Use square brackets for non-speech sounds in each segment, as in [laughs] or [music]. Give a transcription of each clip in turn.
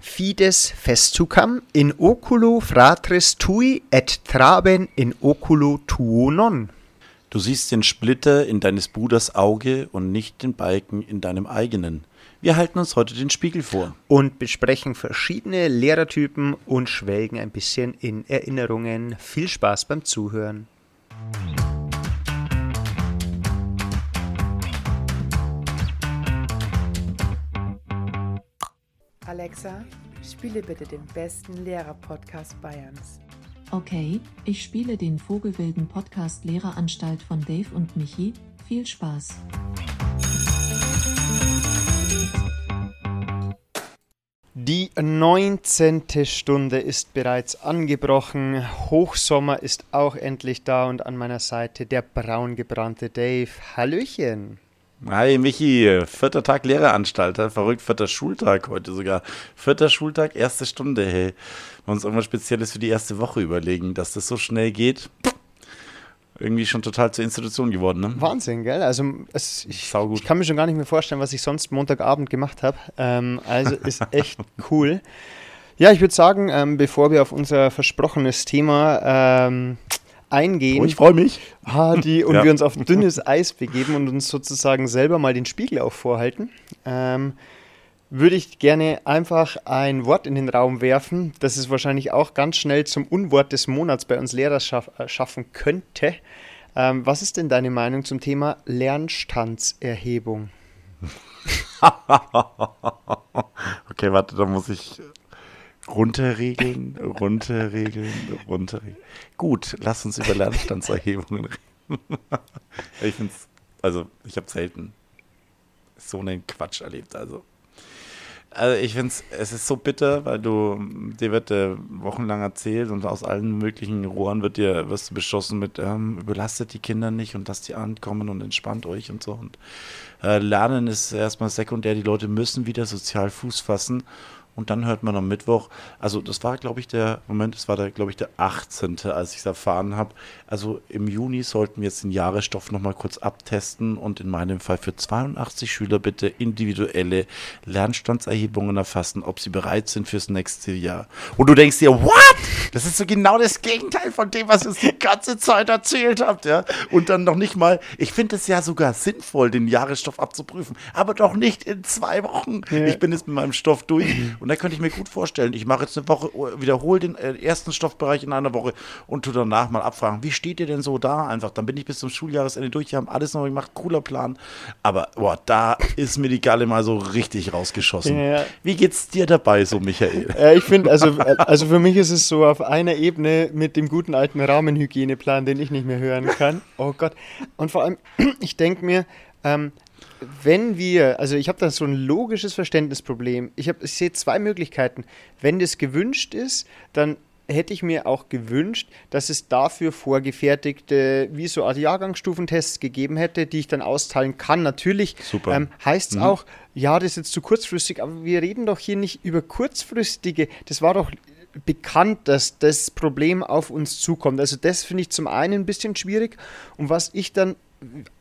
Fides festucam in oculo fratris tui et traben in oculo tuo non. Du siehst den Splitter in deines Bruders Auge und nicht den Balken in deinem eigenen. Wir halten uns heute den Spiegel vor. Und besprechen verschiedene Lehrertypen und schwelgen ein bisschen in Erinnerungen. Viel Spaß beim Zuhören. Alexa, spiele bitte den besten Lehrer-Podcast Bayerns. Okay, ich spiele den Vogelwilden Podcast Lehreranstalt von Dave und Michi. Viel Spaß. Die 19. Stunde ist bereits angebrochen. Hochsommer ist auch endlich da und an meiner Seite der braungebrannte Dave. Hallöchen. Hi Michi, vierter Tag Lehreranstalt, verrückt, vierter Schultag heute sogar. Vierter Schultag, erste Stunde, hey. Wir uns irgendwas Spezielles für die erste Woche überlegen, dass das so schnell geht. Irgendwie schon total zur Institution geworden, ne? Wahnsinn, gell? Also es, ich, ich, kann mir schon gar nicht mehr vorstellen, was ich sonst Montagabend gemacht habe. Ähm, also ist [laughs] echt cool. Ja, ich würde sagen, ähm, bevor wir auf unser versprochenes Thema ähm, eingehen. Oh, ich freue mich. Ah, die, und ja. wir uns auf dünnes Eis begeben und uns sozusagen selber mal den Spiegel auch vorhalten, ähm, würde ich gerne einfach ein Wort in den Raum werfen, das es wahrscheinlich auch ganz schnell zum Unwort des Monats bei uns Lehrer schaff, äh, schaffen könnte. Ähm, was ist denn deine Meinung zum Thema Lernstandserhebung? [laughs] okay, warte, da muss ich Runterregeln, runterregeln, runterregeln. Gut, lass uns über Lernstandserhebungen reden. [laughs] ich finde es, also ich habe selten so einen Quatsch erlebt. Also, also ich finde es, es ist so bitter, weil du, dir wird äh, wochenlang erzählt und aus allen möglichen Rohren wird dir, wirst du beschossen mit, ähm, überlastet die Kinder nicht und lasst die ankommen und entspannt euch und so. Und äh, Lernen ist erstmal sekundär, die Leute müssen wieder sozial Fuß fassen und dann hört man am Mittwoch, also das war, glaube ich, der Moment, das war, glaube ich, der 18., als ich es erfahren habe. Also im Juni sollten wir jetzt den Jahresstoff nochmal kurz abtesten und in meinem Fall für 82 Schüler bitte individuelle Lernstandserhebungen erfassen, ob sie bereit sind fürs nächste Jahr. Und du denkst dir, what? Das ist so genau das Gegenteil von dem, was ihr uns die ganze Zeit erzählt habt, ja? Und dann noch nicht mal, ich finde es ja sogar sinnvoll, den Jahresstoff abzuprüfen, aber doch nicht in zwei Wochen. Ja. Ich bin jetzt mit meinem Stoff durch und da könnte ich mir gut vorstellen, ich mache jetzt eine Woche, wiederhole den äh, ersten Stoffbereich in einer Woche und tu danach mal abfragen, wie steht ihr denn so da einfach? Dann bin ich bis zum Schuljahresende durch, wir haben alles noch gemacht, cooler Plan. Aber boah, da ist mir die Galle mal so richtig rausgeschossen. Ja. Wie geht's dir dabei so, Michael? Ja, [laughs] ich finde, also, also für mich ist es so auf einer Ebene mit dem guten alten Rahmenhygieneplan, den ich nicht mehr hören kann. Oh Gott. Und vor allem, [clears throat] ich denke mir, ähm, wenn wir, also ich habe da so ein logisches Verständnisproblem. Ich, ich sehe zwei Möglichkeiten. Wenn das gewünscht ist, dann hätte ich mir auch gewünscht, dass es dafür vorgefertigte, wie so Art Jahrgangsstufentests gegeben hätte, die ich dann austeilen kann. Natürlich ähm, heißt es mhm. auch, ja, das ist jetzt zu kurzfristig, aber wir reden doch hier nicht über kurzfristige. Das war doch bekannt, dass das Problem auf uns zukommt. Also das finde ich zum einen ein bisschen schwierig. Und was ich dann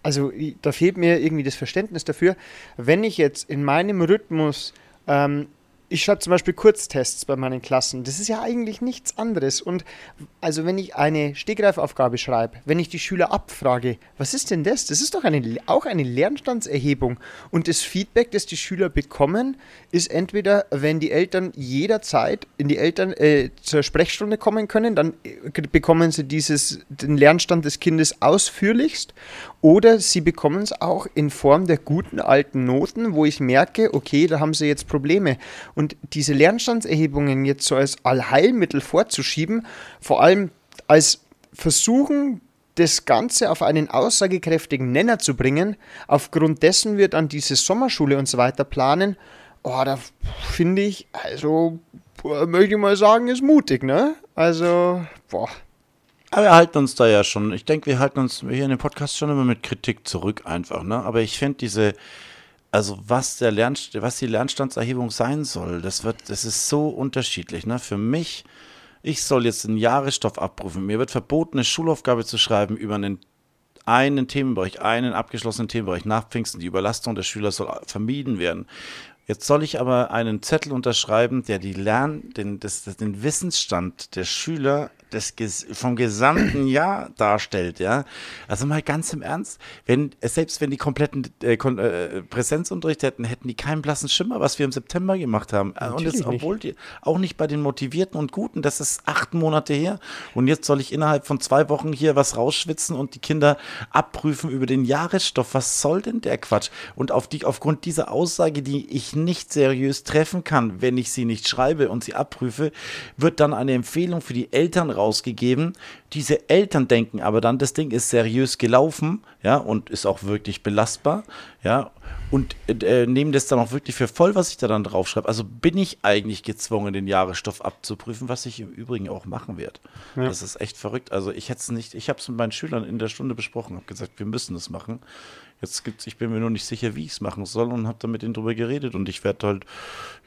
also da fehlt mir irgendwie das Verständnis dafür, wenn ich jetzt in meinem Rhythmus ähm, ich schreibe zum Beispiel Kurztests bei meinen Klassen. Das ist ja eigentlich nichts anderes. Und also wenn ich eine Stegreifaufgabe schreibe, wenn ich die Schüler abfrage, was ist denn das? Das ist doch eine, auch eine Lernstandserhebung. Und das Feedback, das die Schüler bekommen, ist entweder, wenn die Eltern jederzeit in die Eltern äh, zur Sprechstunde kommen können, dann äh, bekommen sie dieses, den Lernstand des Kindes ausführlichst. Oder sie bekommen es auch in Form der guten alten Noten, wo ich merke, okay, da haben sie jetzt Probleme. Und diese Lernstandserhebungen jetzt so als Allheilmittel vorzuschieben, vor allem als Versuchen, das Ganze auf einen aussagekräftigen Nenner zu bringen, aufgrund dessen wir dann diese Sommerschule und so weiter planen, oh, da finde ich, also möchte ich mal sagen, ist mutig, ne? Also, boah. Aber wir halten uns da ja schon, ich denke, wir halten uns hier in dem Podcast schon immer mit Kritik zurück einfach, ne? Aber ich finde diese, also was der Lern, was die Lernstandserhebung sein soll, das wird, das ist so unterschiedlich. Ne? Für mich, ich soll jetzt einen Jahresstoff abrufen. Mir wird verboten, eine Schulaufgabe zu schreiben über einen, einen Themenbereich, einen abgeschlossenen Themenbereich nach Pfingsten. Die Überlastung der Schüler soll vermieden werden. Jetzt soll ich aber einen Zettel unterschreiben, der die Lern, den, das, den Wissensstand der Schüler des, vom gesamten [clears throat] Jahr darstellt, ja. Also mal ganz im Ernst, wenn, selbst wenn die kompletten äh, äh, Präsenzunterricht hätten, hätten die keinen blassen Schimmer, was wir im September gemacht haben. Natürlich und das, obwohl die, auch nicht bei den Motivierten und Guten, das ist acht Monate her. Und jetzt soll ich innerhalb von zwei Wochen hier was rausschwitzen und die Kinder abprüfen über den Jahresstoff. Was soll denn der Quatsch? Und auf die, aufgrund dieser Aussage, die ich nicht seriös treffen kann, wenn ich sie nicht schreibe und sie abprüfe, wird dann eine Empfehlung für die Eltern rausgegeben. Diese Eltern denken aber dann, das Ding ist seriös gelaufen, ja, und ist auch wirklich belastbar, ja, und äh, nehmen das dann auch wirklich für voll, was ich da dann draufschreibe. Also bin ich eigentlich gezwungen, den Jahresstoff abzuprüfen, was ich im Übrigen auch machen werde. Ja. Das ist echt verrückt. Also ich hätte es nicht, ich habe es mit meinen Schülern in der Stunde besprochen, habe gesagt, wir müssen das machen. Jetzt gibt's, ich bin mir nur nicht sicher, wie ich es machen soll und habe da mit denen drüber geredet. Und ich werde halt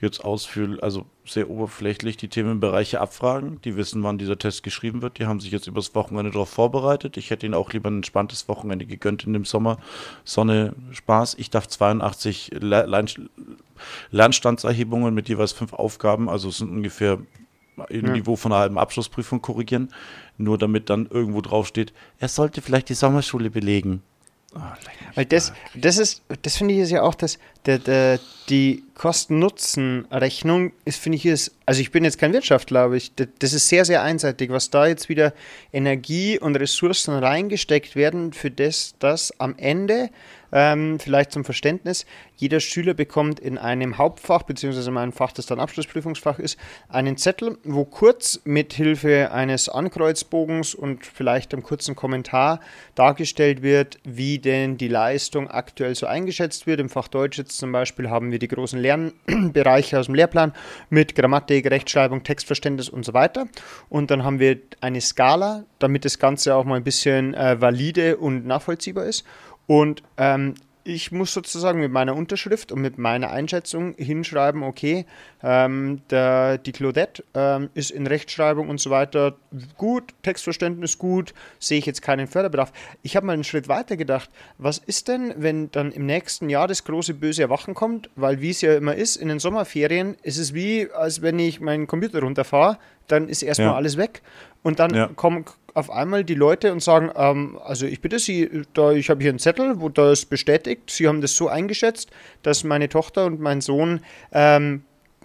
jetzt ausführlich, also sehr oberflächlich die Themenbereiche abfragen. Die wissen, wann dieser Test geschrieben wird. Die haben sich jetzt übers Wochenende darauf vorbereitet. Ich hätte ihnen auch lieber ein entspanntes Wochenende gegönnt in dem Sommer. Sonne, Spaß. Ich darf 82 Lernstandserhebungen mit jeweils fünf Aufgaben, also es sind ungefähr im ja. Niveau von einer halben Abschlussprüfung korrigieren. Nur damit dann irgendwo draufsteht, er sollte vielleicht die Sommerschule belegen. Oh, Weil das, das ist, das finde ich ist ja auch das, der, der, die Kosten-Nutzen-Rechnung ist, finde ich, ist, also ich bin jetzt kein Wirtschaftler, aber ich, das ist sehr, sehr einseitig, was da jetzt wieder Energie und Ressourcen reingesteckt werden, für das, das am Ende ähm, vielleicht zum Verständnis, jeder Schüler bekommt in einem Hauptfach, beziehungsweise in einem Fach, das dann Abschlussprüfungsfach ist, einen Zettel, wo kurz mit Hilfe eines Ankreuzbogens und vielleicht einem kurzen Kommentar dargestellt wird, wie denn die Leistung aktuell so eingeschätzt wird. Im Fach Deutsch jetzt zum Beispiel haben wir die großen Lernbereiche aus dem Lehrplan mit Grammatik, Rechtschreibung, Textverständnis und so weiter. Und dann haben wir eine Skala, damit das Ganze auch mal ein bisschen äh, valide und nachvollziehbar ist. Und ähm, ich muss sozusagen mit meiner Unterschrift und mit meiner Einschätzung hinschreiben, okay, ähm, der, die Claudette ähm, ist in Rechtschreibung und so weiter gut, Textverständnis gut, sehe ich jetzt keinen Förderbedarf. Ich habe mal einen Schritt weiter gedacht, was ist denn, wenn dann im nächsten Jahr das große böse Erwachen kommt, weil wie es ja immer ist, in den Sommerferien ist es wie, als wenn ich meinen Computer runterfahre, dann ist erstmal ja. alles weg und dann ja. kommen auf einmal die Leute und sagen, ähm, also ich bitte Sie, da, ich habe hier einen Zettel, wo das bestätigt, Sie haben das so eingeschätzt, dass meine Tochter und mein Sohn ähm,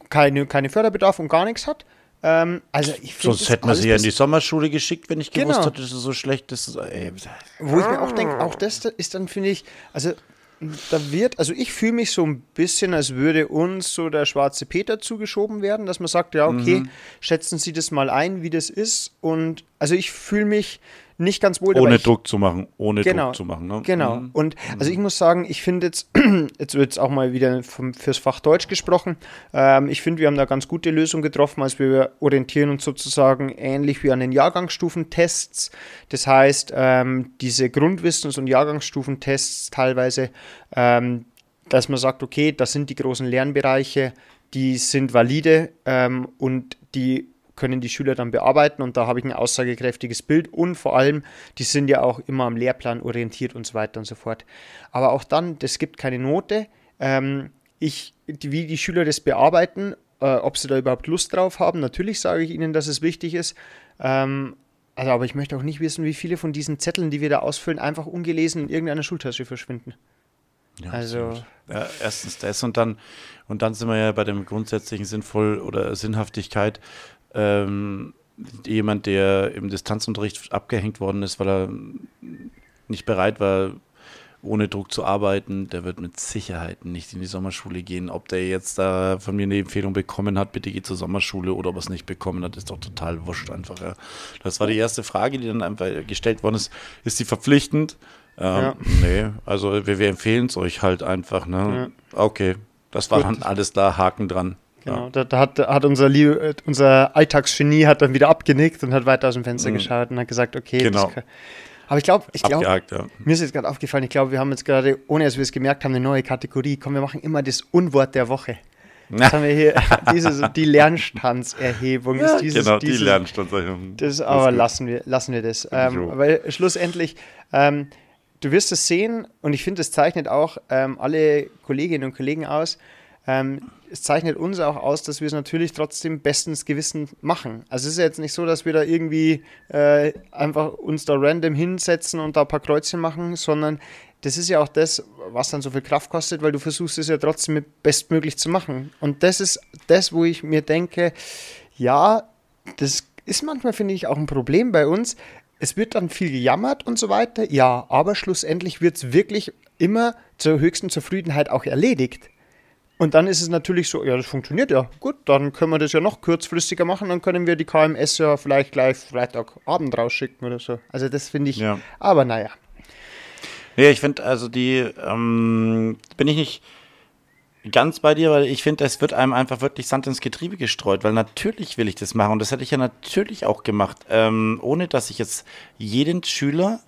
keine, keine Förderbedarf und gar nichts hat. Ähm, also ich Sonst hätten wir sie ja in die Sommerschule geschickt, wenn ich gewusst genau. hätte, dass es so schlecht ist. Ey. Wo ich mir auch denke, auch das ist dann, finde ich, also da wird, also ich fühle mich so ein bisschen, als würde uns so der schwarze Peter zugeschoben werden, dass man sagt, ja, okay, mhm. schätzen Sie das mal ein, wie das ist. Und also ich fühle mich nicht ganz wohl. Ohne Druck zu machen, ohne genau, Druck zu machen. Ne? Genau. Mhm. Und also ich muss sagen, ich finde jetzt, [clears throat] jetzt wird es auch mal wieder vom, fürs Fach Deutsch gesprochen. Ähm, ich finde, wir haben da ganz gute Lösungen getroffen, als wir orientieren uns sozusagen ähnlich wie an den Jahrgangsstufentests. Das heißt, ähm, diese Grundwissens- und Jahrgangsstufentests teilweise, ähm, dass man sagt, okay, das sind die großen Lernbereiche, die sind valide ähm, und die können die Schüler dann bearbeiten und da habe ich ein aussagekräftiges Bild und vor allem, die sind ja auch immer am Lehrplan orientiert und so weiter und so fort. Aber auch dann, das gibt keine Note. Ähm, ich, wie die Schüler das bearbeiten, äh, ob sie da überhaupt Lust drauf haben, natürlich sage ich ihnen, dass es wichtig ist. Ähm, also, aber ich möchte auch nicht wissen, wie viele von diesen Zetteln, die wir da ausfüllen, einfach ungelesen in irgendeiner Schultasche verschwinden. Ja, also ja, erstens das und dann und dann sind wir ja bei dem grundsätzlichen Sinnvoll oder Sinnhaftigkeit ähm, jemand, der im Distanzunterricht abgehängt worden ist, weil er nicht bereit war, ohne Druck zu arbeiten, der wird mit Sicherheit nicht in die Sommerschule gehen. Ob der jetzt da von mir eine Empfehlung bekommen hat, bitte geh zur Sommerschule oder ob er es nicht bekommen hat, ist doch total wurscht einfach. Ja. Das war die erste Frage, die dann einfach gestellt worden ist. Ist sie verpflichtend? Ähm, ja. Nee, also wir, wir empfehlen es euch halt einfach. Ne? Ja. Okay, das war Gut. dann alles da, Haken dran. Genau, da, da, hat, hat unser, unser Alltagsgenie hat dann wieder abgenickt und hat weiter aus dem Fenster mhm. geschaut und hat gesagt, okay, genau. Kann, aber ich glaube, ich glaube, ja. mir ist jetzt gerade aufgefallen, ich glaube, wir haben jetzt gerade, ohne dass wir es gemerkt haben, eine neue Kategorie. Komm, wir machen immer das Unwort der Woche. [laughs] Jetzt haben wir hier diese, die Lernstandserhebung. Ja, dieses, genau, dieses, die Lernstandserhebung. Das, aber lassen wir, lassen wir das. Ähm, weil schlussendlich, ähm, du wirst es sehen und ich finde, es zeichnet auch ähm, alle Kolleginnen und Kollegen aus, ähm, es zeichnet uns auch aus, dass wir es natürlich trotzdem bestens Gewissen machen. Also es ist ja jetzt nicht so, dass wir da irgendwie äh, einfach uns da random hinsetzen und da ein paar Kreuzchen machen, sondern das ist ja auch das, was dann so viel Kraft kostet, weil du versuchst es ja trotzdem bestmöglich zu machen. Und das ist das, wo ich mir denke, ja, das ist manchmal, finde ich, auch ein Problem bei uns. Es wird dann viel gejammert und so weiter, ja, aber schlussendlich wird es wirklich immer zur höchsten Zufriedenheit auch erledigt. Und dann ist es natürlich so, ja, das funktioniert ja. Gut, dann können wir das ja noch kurzfristiger machen, dann können wir die KMS ja vielleicht gleich Freitagabend rausschicken oder so. Also das finde ich, ja. aber naja. Ja, ich finde, also die, ähm, bin ich nicht ganz bei dir, weil ich finde, es wird einem einfach wirklich Sand ins Getriebe gestreut, weil natürlich will ich das machen und das hätte ich ja natürlich auch gemacht, ähm, ohne dass ich jetzt jeden Schüler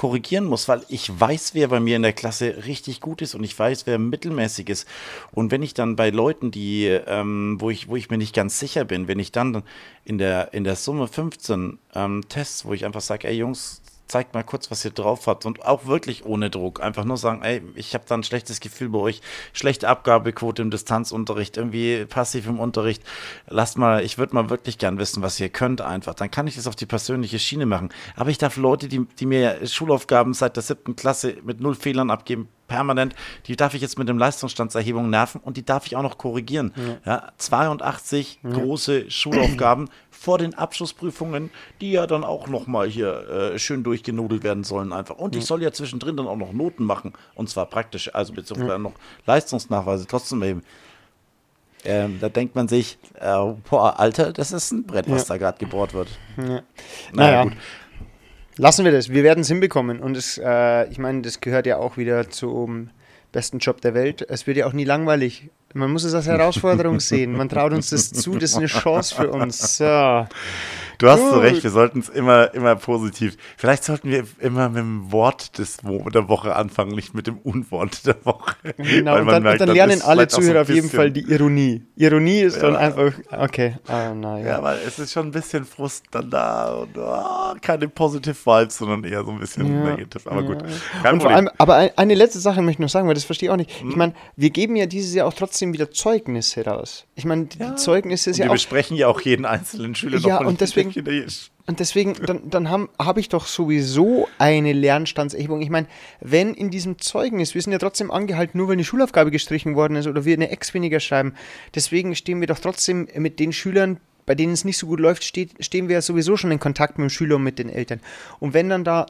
korrigieren muss, weil ich weiß, wer bei mir in der Klasse richtig gut ist und ich weiß, wer mittelmäßig ist. Und wenn ich dann bei Leuten, die, ähm, wo ich, wo ich mir nicht ganz sicher bin, wenn ich dann in der, in der Summe 15 ähm, Tests, wo ich einfach sage, ey Jungs, zeigt mal kurz, was ihr drauf habt und auch wirklich ohne Druck. Einfach nur sagen, ey, ich habe da ein schlechtes Gefühl bei euch, schlechte Abgabequote im Distanzunterricht, irgendwie passiv im Unterricht. Lasst mal, ich würde mal wirklich gern wissen, was ihr könnt einfach. Dann kann ich das auf die persönliche Schiene machen. Aber ich darf Leute, die, die mir Schulaufgaben seit der siebten Klasse mit null Fehlern abgeben, permanent, die darf ich jetzt mit dem Leistungsstandserhebung nerven und die darf ich auch noch korrigieren. Ja. ja 82 ja. große Schulaufgaben [clears throat] vor den Abschlussprüfungen, die ja dann auch noch mal hier äh, schön durchgenudelt werden sollen einfach. Und ich soll ja zwischendrin dann auch noch Noten machen und zwar praktisch, also beziehungsweise noch Leistungsnachweise trotzdem eben. Ähm, da denkt man sich, äh, boah, Alter, das ist ein Brett, was ja. da gerade gebohrt wird. Ja. Naja, naja, gut. Lassen wir das. Wir werden es hinbekommen. Und es, äh, ich meine, das gehört ja auch wieder zum besten Job der Welt. Es wird ja auch nie langweilig. Man muss es als Herausforderung sehen. Man traut uns das zu. Das ist eine Chance für uns. So. Du hast so recht, wir sollten es immer, immer positiv. Vielleicht sollten wir immer mit dem Wort des, der Woche anfangen, nicht mit dem Unwort der Woche. Genau, und dann, merkt, und dann, lernen alle Zuhörer so auf jeden Fall die Ironie. Ironie ist ja. dann einfach, okay, ah, na, ja. ja, weil es ist schon ein bisschen Frust dann da und oh, keine positive Vibes, sondern eher so ein bisschen ja. negative. Aber gut, kein und Problem. Allem, aber eine letzte Sache möchte ich noch sagen, weil das verstehe ich auch nicht. Hm. Ich meine, wir geben ja dieses Jahr auch trotzdem wieder Zeugnisse raus. Ich meine, die Zeugnisse ist und ja wir auch... Wir besprechen ja auch jeden einzelnen Schüler ja, und deswegen und deswegen, dann, dann habe hab ich doch sowieso eine Lernstandserhebung. Ich meine, wenn in diesem Zeugnis, wir sind ja trotzdem angehalten, nur weil eine Schulaufgabe gestrichen worden ist oder wir eine Ex weniger schreiben, deswegen stehen wir doch trotzdem mit den Schülern, bei denen es nicht so gut läuft, steht, stehen wir ja sowieso schon in Kontakt mit dem Schüler und mit den Eltern. Und wenn dann da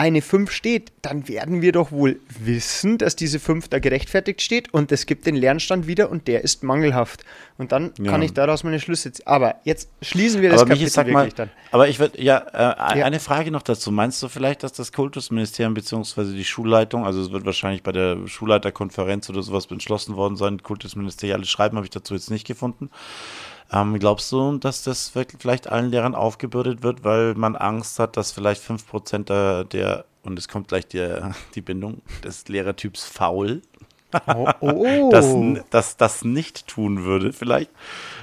eine 5 steht, dann werden wir doch wohl wissen, dass diese 5 da gerechtfertigt steht und es gibt den Lernstand wieder und der ist mangelhaft. Und dann ja. kann ich daraus meine Schlüsse ziehen. Aber jetzt schließen wir das aber Kapitel Michi, wirklich mal, dann. Aber ich würde, ja, äh, ja, eine Frage noch dazu. Meinst du vielleicht, dass das Kultusministerium bzw. die Schulleitung, also es wird wahrscheinlich bei der Schulleiterkonferenz oder sowas beschlossen worden sein, kultusministeriales Schreiben habe ich dazu jetzt nicht gefunden, ähm, glaubst du, dass das wirklich vielleicht allen Lehrern aufgebürdet wird, weil man Angst hat, dass vielleicht 5% der, der und es kommt gleich die, [laughs] die Bindung des Lehrertyps faul, oh, oh. [laughs] das, das, das nicht tun würde, vielleicht.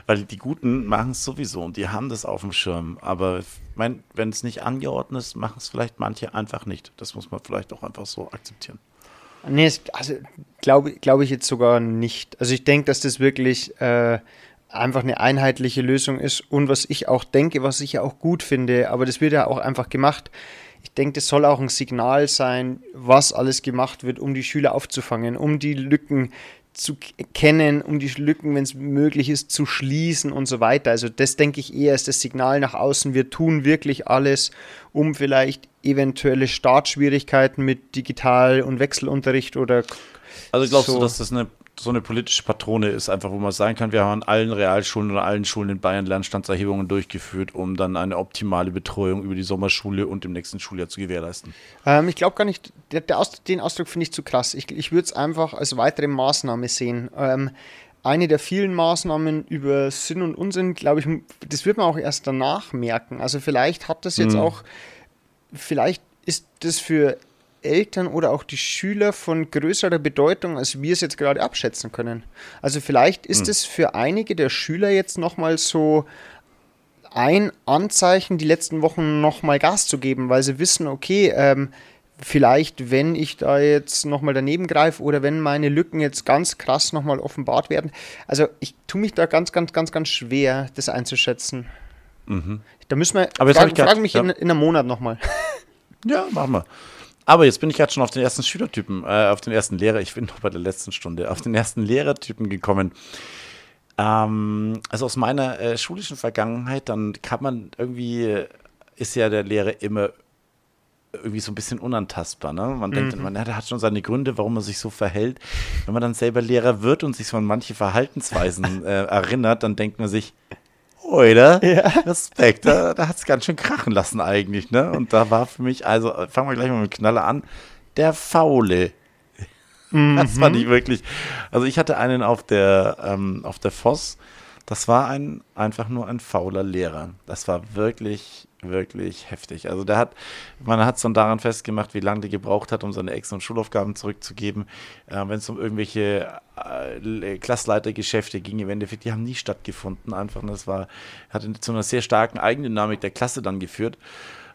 Weil die Guten machen es sowieso und die haben das auf dem Schirm. Aber mein, wenn es nicht angeordnet ist, machen es vielleicht manche einfach nicht. Das muss man vielleicht auch einfach so akzeptieren. Nee, also glaube glaub ich jetzt sogar nicht. Also ich denke, dass das wirklich äh, einfach eine einheitliche Lösung ist und was ich auch denke, was ich ja auch gut finde, aber das wird ja auch einfach gemacht. Ich denke, das soll auch ein Signal sein, was alles gemacht wird, um die Schüler aufzufangen, um die Lücken zu kennen, um die Lücken, wenn es möglich ist, zu schließen und so weiter. Also das denke ich eher ist das Signal nach außen. Wir tun wirklich alles, um vielleicht eventuelle Startschwierigkeiten mit Digital- und Wechselunterricht oder also glaubst so. du, dass das eine so eine politische Patrone ist, einfach wo man sagen kann, wir haben an allen Realschulen oder allen Schulen in Bayern Lernstandserhebungen durchgeführt, um dann eine optimale Betreuung über die Sommerschule und im nächsten Schuljahr zu gewährleisten. Ähm, ich glaube gar nicht, der, der Ausdruck, den Ausdruck finde ich zu krass. Ich, ich würde es einfach als weitere Maßnahme sehen. Ähm, eine der vielen Maßnahmen über Sinn und Unsinn, glaube ich, das wird man auch erst danach merken. Also vielleicht hat das jetzt mhm. auch, vielleicht ist das für Eltern oder auch die Schüler von größerer Bedeutung, als wir es jetzt gerade abschätzen können. Also vielleicht ist hm. es für einige der Schüler jetzt nochmal so ein Anzeichen, die letzten Wochen nochmal Gas zu geben, weil sie wissen, okay, ähm, vielleicht, wenn ich da jetzt nochmal daneben greife oder wenn meine Lücken jetzt ganz krass nochmal offenbart werden. Also ich tue mich da ganz, ganz, ganz, ganz schwer, das einzuschätzen. Mhm. Da müssen wir, Aber ich grad- fragen mich ja. in, in einem Monat nochmal. Ja, machen wir. Aber jetzt bin ich gerade schon auf den ersten Schülertypen, äh, auf den ersten Lehrer, ich bin noch bei der letzten Stunde, auf den ersten Lehrertypen gekommen. Ähm, also aus meiner äh, schulischen Vergangenheit, dann kann man irgendwie, äh, ist ja der Lehrer immer irgendwie so ein bisschen unantastbar. Ne? Man denkt, man, ja, der hat schon seine Gründe, warum er sich so verhält. Wenn man dann selber Lehrer wird und sich so an manche Verhaltensweisen [laughs] äh, erinnert, dann denkt man sich, oder? Respekt, da, da hat es ganz schön krachen lassen eigentlich. Ne? Und da war für mich, also fangen wir gleich mal mit dem Knaller an, der Faule. Das fand ich wirklich. Also ich hatte einen auf der, ähm, auf der Voss. Das war ein einfach nur ein fauler Lehrer. Das war wirklich, wirklich heftig. Also der hat, man hat es dann daran festgemacht, wie lange der gebraucht hat, um seine Ex- und Schulaufgaben zurückzugeben. Äh, Wenn es um irgendwelche äh, Klassleitergeschäfte ging, im Endeffekt, die haben nie stattgefunden. Einfach, das war, hat zu einer sehr starken Eigendynamik der Klasse dann geführt.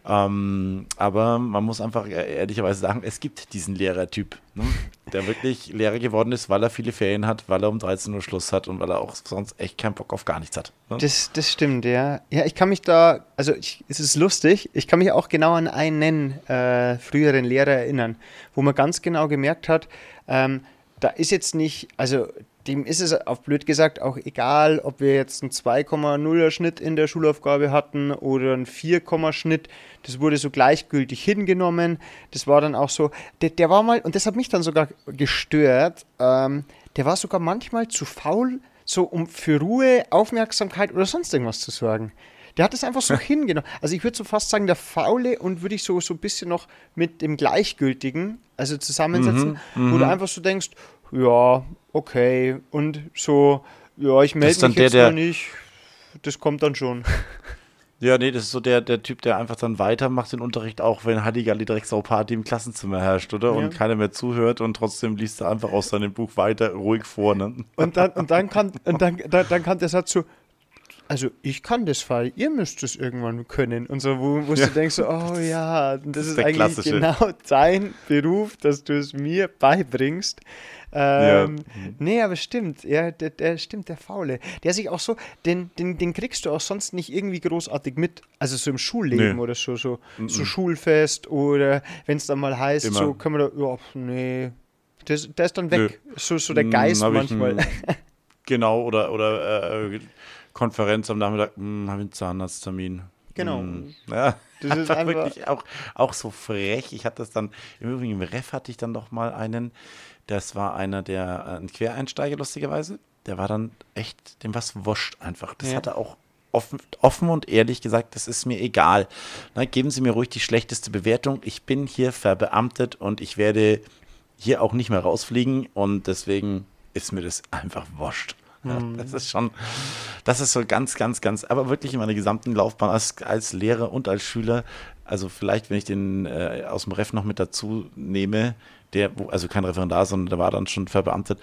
Ähm, aber man muss einfach e- ehrlicherweise sagen, es gibt diesen Lehrertyp, ne? der wirklich Lehrer geworden ist, weil er viele Ferien hat, weil er um 13 Uhr Schluss hat und weil er auch sonst echt keinen Bock auf gar nichts hat. Ne? Das, das stimmt, ja. Ja, ich kann mich da, also ich, es ist lustig, ich kann mich auch genau an einen äh, früheren Lehrer erinnern, wo man ganz genau gemerkt hat, ähm, da ist jetzt nicht, also dem ist es auf blöd gesagt auch egal, ob wir jetzt einen 2,0er Schnitt in der Schulaufgabe hatten oder einen 4, Schnitt. Das wurde so gleichgültig hingenommen. Das war dann auch so, der, der war mal, und das hat mich dann sogar gestört, ähm, der war sogar manchmal zu faul, so um für Ruhe, Aufmerksamkeit oder sonst irgendwas zu sorgen. Der hat es einfach so hingenommen. Also ich würde so fast sagen, der Faule und würde ich so, so ein bisschen noch mit dem Gleichgültigen, also zusammensetzen, wo du einfach so denkst, ja, okay, und so, ja, ich melde mich der, jetzt der- mal nicht, das kommt dann schon. [laughs] Ja, nee, das ist so der, der Typ, der einfach dann weitermacht den Unterricht, auch wenn Halligalli direkt Sauparty im Klassenzimmer herrscht, oder? Und Ja. keiner mehr zuhört und trotzdem liest er einfach aus seinem Buch weiter ruhig vor, ne? Und dann, und dann, kann, und dann, dann, dann kann der Satz so, also ich kann das Fall, ihr müsst es irgendwann können. Und so, wo, wo du denkst, so, oh ja, das ist der eigentlich klassische. genau [laughs] dein Beruf, dass du es mir beibringst. Ähm, Ja. Nee, aber stimmt, ja, der, der stimmt, der Faule. Der sich auch so, den, den, den kriegst du auch sonst nicht irgendwie großartig mit. Also so im Schulleben Nee. oder so, so, so Schulfest oder wenn es dann mal heißt, Immer. so können wir da, ja, nee. Das, der ist dann weg. So, so der Hm, Geist manchmal. ein- [laughs] genau, oder, oder äh, Konferenz am Nachmittag, hm, habe ich einen Zahnarzttermin. Genau. Hm, ja, Das [laughs] ist einfach wirklich auch, auch so frech. Ich hatte das dann, im Übrigen im Ref hatte ich dann noch mal einen, das war einer, der, äh, ein Quereinsteiger lustigerweise, der war dann echt, dem was wurscht einfach. Das Ja. hat er auch offen, offen und ehrlich gesagt, das ist mir egal. Na, geben Sie mir ruhig die schlechteste Bewertung. Ich bin hier verbeamtet und ich werde hier auch nicht mehr rausfliegen und deswegen ist mir das einfach wurscht. Das ist schon, das ist so ganz, ganz, ganz, aber wirklich in meiner gesamten Laufbahn als, als Lehrer und als Schüler, also vielleicht, wenn ich den äh, aus dem Ref noch mit dazu nehme, der, also kein Referendar, sondern der war dann schon verbeamtet,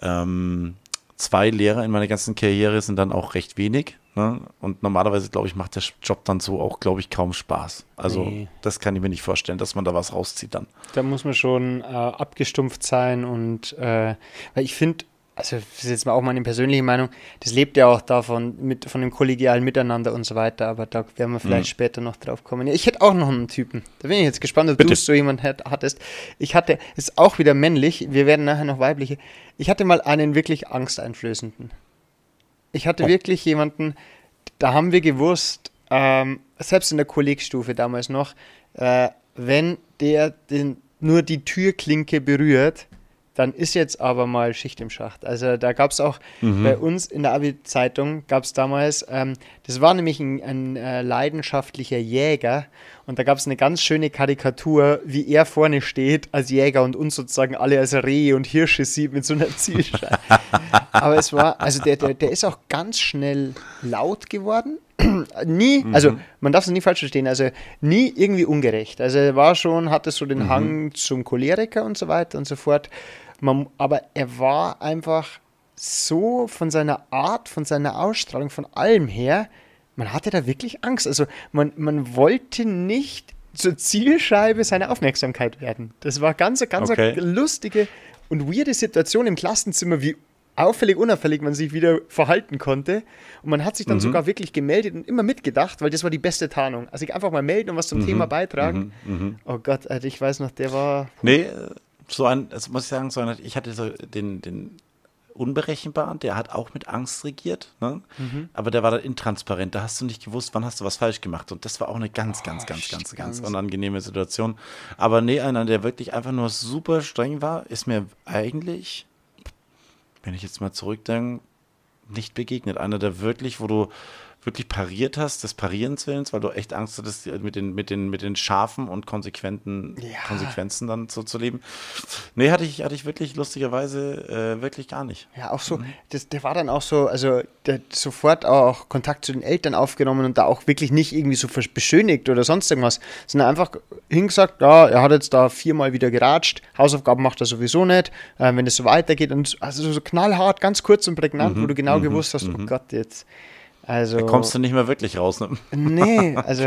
ähm, zwei Lehrer in meiner ganzen Karriere sind dann auch recht wenig. Ne? Und normalerweise, glaube ich, macht der Job dann so auch, glaube ich, kaum Spaß. Also Nee. das kann ich mir nicht vorstellen, dass man da was rauszieht dann. Da muss man schon äh, abgestumpft sein und äh, weil ich finde, also das ist jetzt mal auch meine persönliche Meinung, das lebt ja auch davon, mit, von dem kollegialen Miteinander und so weiter, aber da werden wir vielleicht später noch drauf kommen. Ich hätte auch noch einen Typen. Da bin ich jetzt gespannt, ob du so jemanden hat, hattest. Ich hatte, ist auch wieder männlich, wir werden nachher noch weibliche. Ich hatte mal einen wirklich angsteinflößenden. Ich hatte Oh. wirklich jemanden, da haben wir gewusst, ähm, selbst in der Kollegstufe damals noch, äh, wenn der den, nur die Türklinke berührt, dann ist jetzt aber mal Schicht im Schacht. Also da gab es auch bei uns in der Abi-Zeitung, gab es damals, ähm, das war nämlich ein, ein äh, leidenschaftlicher Jäger und da gab es eine ganz schöne Karikatur, wie er vorne steht als Jäger und uns sozusagen alle als Rehe und Hirsche sieht mit so einer [laughs] Zielscheibe. Aber es war, also der, der, der ist auch ganz schnell laut geworden. [clears throat] nie, also man darf es nie falsch verstehen, also nie irgendwie ungerecht. Also er war schon, hatte so den Hang zum Choleriker und so weiter und so fort. Man, aber er war einfach so von seiner Art, von seiner Ausstrahlung, von allem her, man hatte da wirklich Angst. Also man, man wollte nicht zur Zielscheibe seiner Aufmerksamkeit werden. Das war ganz, ganz Okay. lustige und weirde Situation im Klassenzimmer, wie auffällig, unauffällig man sich wieder verhalten konnte. Und man hat sich Mhm. dann sogar wirklich gemeldet und immer mitgedacht, weil das war die beste Tarnung. Also ich einfach mal melden und was zum Mhm. Thema beitragen. Oh Gott, Alter, ich weiß noch, der war. Nee, so ein, das muss ich sagen, so ein, ich hatte so den, den Unberechenbaren, der hat auch mit Angst regiert, ne? Mhm. aber der war dann intransparent. Da hast du nicht gewusst, wann hast du was falsch gemacht. Und das war auch eine ganz, ganz, ganz, ganz, ganz ganz. unangenehme Situation. Aber nee, einer, der wirklich einfach nur super streng war, ist mir eigentlich, wenn ich jetzt mal zurückdenke, nicht begegnet. Einer, der wirklich, wo du wirklich pariert hast, des Parierens Willens, weil du echt Angst hattest, mit den, mit den, mit den scharfen und konsequenten Ja. Konsequenzen dann so zu leben. Nee, hatte ich, hatte ich wirklich lustigerweise äh, wirklich gar nicht. Ja, auch so, Mhm. das, der war dann auch so, also der hat sofort auch Kontakt zu den Eltern aufgenommen und da auch wirklich nicht irgendwie so beschönigt oder sonst irgendwas, sondern einfach hingesagt, ja, er hat jetzt da viermal wieder geratscht, Hausaufgaben macht er sowieso nicht, äh, wenn es so weitergeht und also so knallhart, ganz kurz und prägnant, wo du genau gewusst hast, oh Gott, jetzt, also, Mhm, Da kommst du nicht mehr wirklich raus. Ne? nee, [laughs] also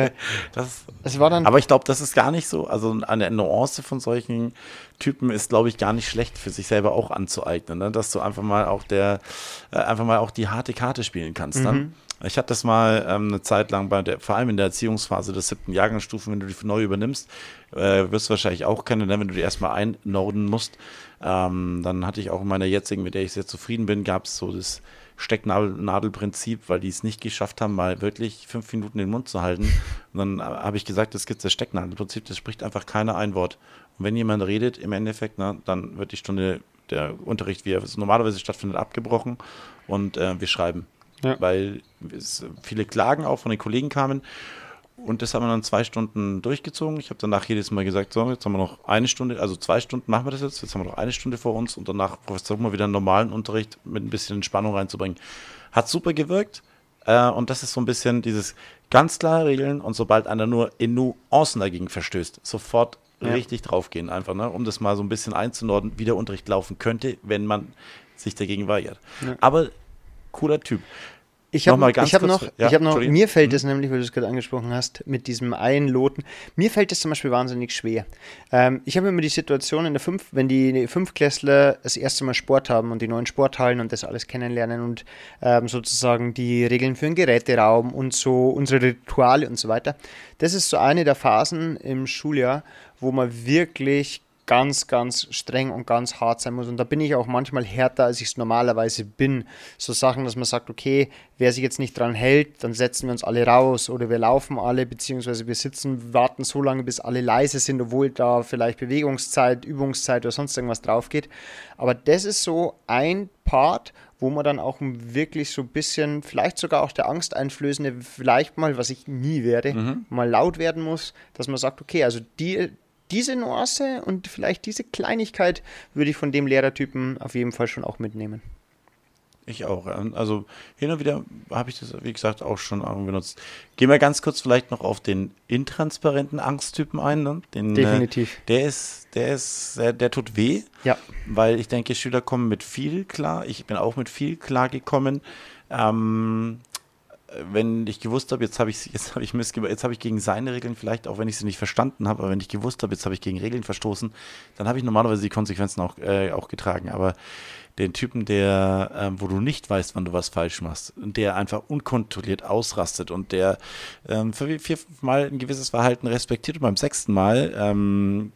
Das, es war dann, aber ich glaube, das ist gar nicht so. Also eine Nuance von solchen Typen ist, glaube ich, gar nicht schlecht für sich selber auch anzueignen, ne? dass du einfach mal auch der, äh, einfach mal auch die harte Karte spielen kannst. Dann. Ich hatte das mal ähm, eine Zeit lang bei der, vor allem in der Erziehungsphase der siebten Jahrgangsstufen, wenn du die neu übernimmst, äh, wirst du wahrscheinlich auch kennen, ne? wenn du die erstmal einnorden musst. Ähm, dann hatte ich auch in meiner jetzigen, mit der ich sehr zufrieden bin, gab es so das Stecknadelprinzip, weil die es nicht geschafft haben, mal wirklich fünf Minuten den Mund zu halten. Und dann habe ich gesagt, es gibt das Stecknadelprinzip, das spricht einfach keiner ein Wort. Und wenn jemand redet, im Endeffekt, na, dann wird die Stunde, der Unterricht, wie er normalerweise stattfindet, abgebrochen und äh, wir schreiben. Ja. Weil es viele Klagen auch von den Kollegen kamen. Und das haben wir dann zwei Stunden durchgezogen. Ich habe danach jedes Mal gesagt, so, jetzt haben wir noch eine Stunde, also zwei Stunden machen wir das jetzt, jetzt haben wir noch eine Stunde vor uns und danach versuchen wir wieder einen normalen Unterricht mit ein bisschen Entspannung reinzubringen. Hat super gewirkt. Äh, und das ist so ein bisschen dieses ganz klare Regeln und sobald einer nur in Nuancen dagegen verstößt, sofort Ja. richtig draufgehen, einfach, ne? um das mal so ein bisschen einzunorden, wie der Unterricht laufen könnte, wenn man sich dagegen weigert. Aber cooler Typ. Ich habe ich hab noch, ja, ich hab noch mir fällt es nämlich, weil du es gerade angesprochen hast, mit diesem Einloten, mir fällt es zum Beispiel wahnsinnig schwer. Ähm, ich habe immer die Situation in der fünf, wenn die Fünfklässler das erste Mal Sport haben und die neuen Sporthallen und das alles kennenlernen und ähm, sozusagen die Regeln für den Geräteraum und so unsere Rituale und so weiter. Das ist so eine der Phasen im Schuljahr, wo man wirklich ganz, ganz streng und ganz hart sein muss. Und da bin ich auch manchmal härter, als ich es normalerweise bin. So Sachen, dass man sagt, okay, wer sich jetzt nicht dran hält, dann setzen wir uns alle raus oder wir laufen alle, beziehungsweise wir sitzen, warten so lange, bis alle leise sind, obwohl da vielleicht Bewegungszeit, Übungszeit oder sonst irgendwas drauf geht. Aber das ist so ein Part, wo man dann auch wirklich so ein bisschen, vielleicht sogar auch der Angsteinflößende, vielleicht mal, was ich nie werde, mal laut werden muss, dass man sagt, okay, also die, diese Nuance und vielleicht diese Kleinigkeit würde ich von dem Lehrertypen auf jeden Fall schon auch mitnehmen. Ich auch. Also hin und wieder habe ich das, wie gesagt, auch schon benutzt. Gehen wir ganz kurz vielleicht noch auf den intransparenten Angsttypen ein. Ne? Den, Definitiv. Äh, der ist, der ist, der, der tut weh, Ja. weil ich denke, Schüler kommen mit viel klar. Ich bin auch mit viel klar gekommen. Ähm, wenn ich gewusst habe, jetzt habe ich jetzt habe ich jetzt habe ich gegen seine Regeln vielleicht auch wenn ich sie nicht verstanden habe, aber wenn ich gewusst habe, jetzt habe ich gegen Regeln verstoßen, dann habe ich normalerweise die Konsequenzen auch äh, auch getragen. Aber den Typen, der, ähm, wo du nicht weißt, wann du was falsch machst, der einfach unkontrolliert ausrastet und der ähm, für viermal ein gewisses Verhalten respektiert und beim sechsten Mal ähm,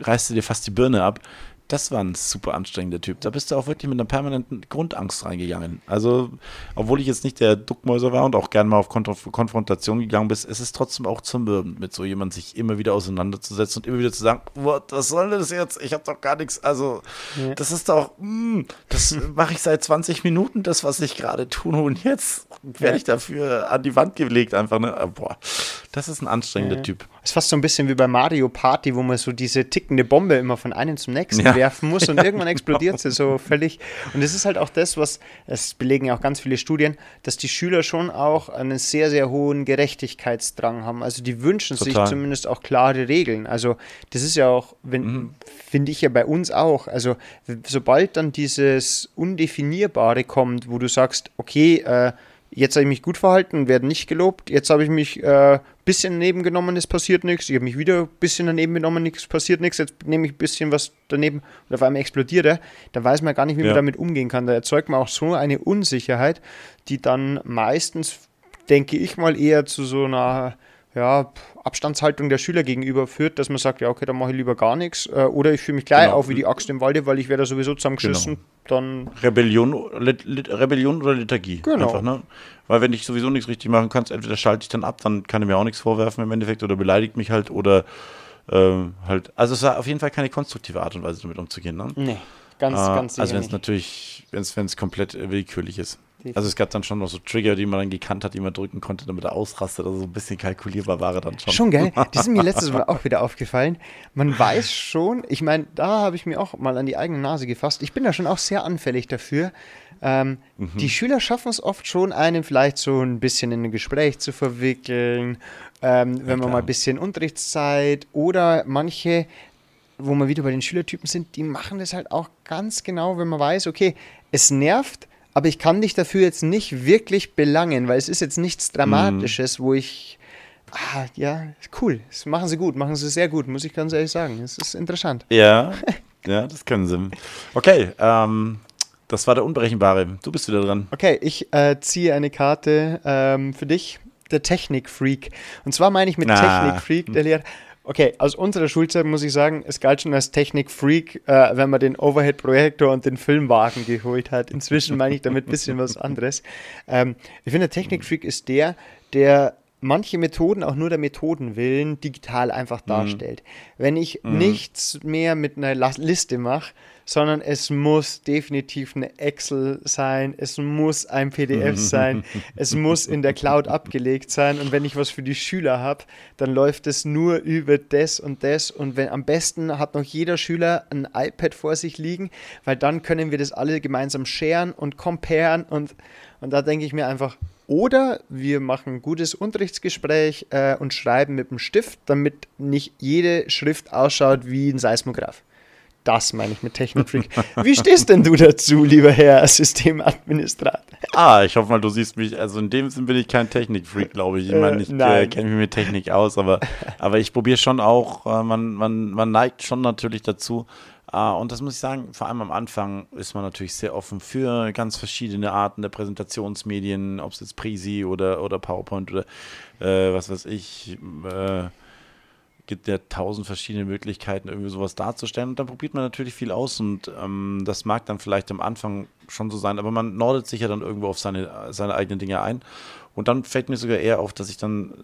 reißt du dir fast die Birne ab. Das war ein super anstrengender Typ. Da bist du auch wirklich mit einer permanenten Grundangst reingegangen. Also, obwohl ich jetzt nicht der Duckmäuser war und auch gerne mal auf Konf Konfrontation gegangen bin, ist es trotzdem auch zermürbend, mit so jemandem sich immer wieder auseinanderzusetzen und immer wieder zu sagen, was soll das jetzt? Ich habe doch gar nichts. Also, Ja. das ist doch, mm, das [laughs] mache ich seit 20 Minuten, das, was ich gerade tue. Und jetzt werde ich dafür an die Wand gelegt, einfach. Ne? Ah, Boah, das ist ein anstrengender Ja. Typ. Es ist fast so ein bisschen wie bei Mario Party, wo man so diese tickende Bombe immer von einem zum nächsten Ja. Werfen muss und irgendwann explodiert sie so völlig. Und es ist halt auch das, was, es belegen ja auch ganz viele Studien, dass die Schüler schon auch einen sehr, sehr hohen Gerechtigkeitsdrang haben. Also die wünschen sich Total. zumindest auch klare Regeln. Also das ist ja auch, wenn, Mhm. finde ich ja bei uns auch. Also sobald dann dieses Undefinierbare kommt, wo du sagst, okay, äh, Jetzt habe ich mich gut verhalten und werde nicht gelobt. Jetzt habe ich mich ein äh, bisschen daneben genommen, es passiert nichts. Ich habe mich wieder ein bisschen daneben genommen, nichts passiert nichts. Jetzt nehme ich ein bisschen was daneben und auf einmal explodiert er. Da weiß man gar nicht, wie ja. man damit umgehen kann. Da erzeugt man auch so eine Unsicherheit, die dann meistens, denke ich mal, eher zu so einer ja, Abstandshaltung der Schüler gegenüber führt, dass man sagt, ja, okay, dann mache ich lieber gar nichts. Äh, oder ich fühle mich gleich genau. auf wie die Axt im Walde, weil ich werde sowieso zusammengeschissen. Genau. Dann Rebellion, Rebellion oder Lethargie. Genau. Einfach, ne? Weil wenn ich sowieso nichts richtig machen kann, entweder schalte ich dann ab, dann kann ich mir auch nichts vorwerfen im Endeffekt oder beleidigt mich halt oder ähm, halt. Also es war auf jeden Fall keine konstruktive Art und Weise, damit umzugehen. Ne? Nee, ganz, äh, ganz Also wenn es natürlich, wenn es komplett willkürlich ist. Also es gab dann schon noch so Trigger, die man dann gekannt hat, die man drücken konnte, damit er ausrastet. Also so ein bisschen kalkulierbar war er dann schon. Schon geil. Die sind mir letztes Mal auch wieder aufgefallen. Man weiß schon, ich meine, da habe ich mir auch mal an die eigene Nase gefasst. Ich bin da schon auch sehr anfällig dafür. Ähm, mhm. Die Schüler schaffen es oft schon, einen vielleicht so ein bisschen in ein Gespräch zu verwickeln, ähm, wenn ja, man mal ein bisschen Unterrichtszeit oder manche wo wir wieder bei den Schülertypen sind, die machen das halt auch ganz genau, wenn man weiß, okay, es nervt, aber ich kann dich dafür jetzt nicht wirklich belangen, weil es ist jetzt nichts Dramatisches, mhm. wo ich, ah, ja, cool, das machen sie gut, machen sie sehr gut, muss ich ganz ehrlich sagen. Es ist interessant. Ja, ja, das können sie. Okay, ähm, das war der Unberechenbare. Du bist wieder dran. Okay, ich äh, ziehe eine Karte ähm, für dich, der Technikfreak. Und zwar meine ich mit ah. Technikfreak, der lehrt, Okay, aus unserer Schulzeit muss ich sagen, es galt schon als Technikfreak, äh, wenn man den Overhead-Projektor und den Filmwagen geholt hat. Inzwischen meine ich damit ein bisschen was anderes. Ähm, ich finde, Technikfreak ist der, der manche Methoden auch nur der Methoden willen digital einfach mhm. darstellt. Mhm. Wenn ich mhm. nichts mehr mit einer Liste mache, sondern es muss definitiv eine Excel sein, es muss ein PDF [laughs] sein, es muss in der Cloud abgelegt sein und wenn ich was für die Schüler habe, dann läuft es nur über das und das und wenn am besten hat noch jeder Schüler ein iPad vor sich liegen, weil dann können wir das alle gemeinsam sharen und comparen und, und da denke ich mir einfach, oder wir machen ein gutes Unterrichtsgespräch äh, und schreiben mit dem Stift, damit nicht jede Schrift ausschaut wie ein Seismograph. Das meine ich mit Technikfreak. [laughs] Wie stehst denn du dazu, lieber Herr Systemadministrator? Ah, ich hoffe mal, du siehst mich, also in dem Sinn bin ich kein Technikfreak, glaube ich. Ich meine, ich äh, kenne mich mit Technik aus, aber, [laughs] aber ich probiere schon auch, äh, man, man, man neigt schon natürlich dazu. Äh, und das muss ich sagen, vor allem am Anfang ist man natürlich sehr offen für ganz verschiedene Arten der Präsentationsmedien, ob es jetzt Prisi oder, oder PowerPoint oder äh, was weiß ich. Äh, gibt ja tausend verschiedene Möglichkeiten, irgendwie sowas darzustellen. Und dann probiert man natürlich viel aus und ähm, das mag dann vielleicht am Anfang schon so sein, aber man nordet sich ja dann irgendwo auf seine, seine eigenen Dinge ein. Und dann fällt mir sogar eher auf, dass ich dann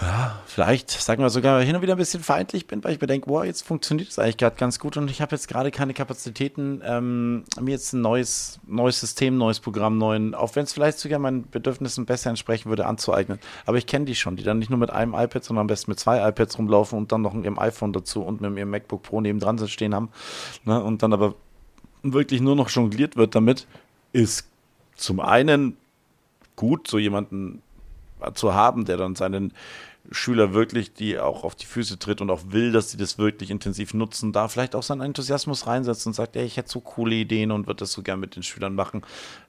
ja, vielleicht, sagen wir sogar hin und wieder ein bisschen feindlich bin, weil ich mir denke, boah, jetzt funktioniert es eigentlich gerade ganz gut und ich habe jetzt gerade keine Kapazitäten, ähm, mir jetzt ein neues, neues System, neues Programm, neuen, auch wenn es vielleicht sogar meinen Bedürfnissen besser entsprechen würde, anzueignen. Aber ich kenne die schon, die dann nicht nur mit einem iPad, sondern am besten mit zwei iPads rumlaufen und dann noch ihrem iPhone dazu und mit ihrem MacBook Pro nebendran stehen haben. Ne, und dann aber wirklich nur noch jongliert wird damit, ist zum einen gut, so jemanden zu haben, der dann seinen Schüler wirklich, die auch auf die Füße tritt und auch will, dass sie das wirklich intensiv nutzen, da vielleicht auch seinen Enthusiasmus reinsetzt und sagt, ey, ich hätte so coole Ideen und würde das so gern mit den Schülern machen.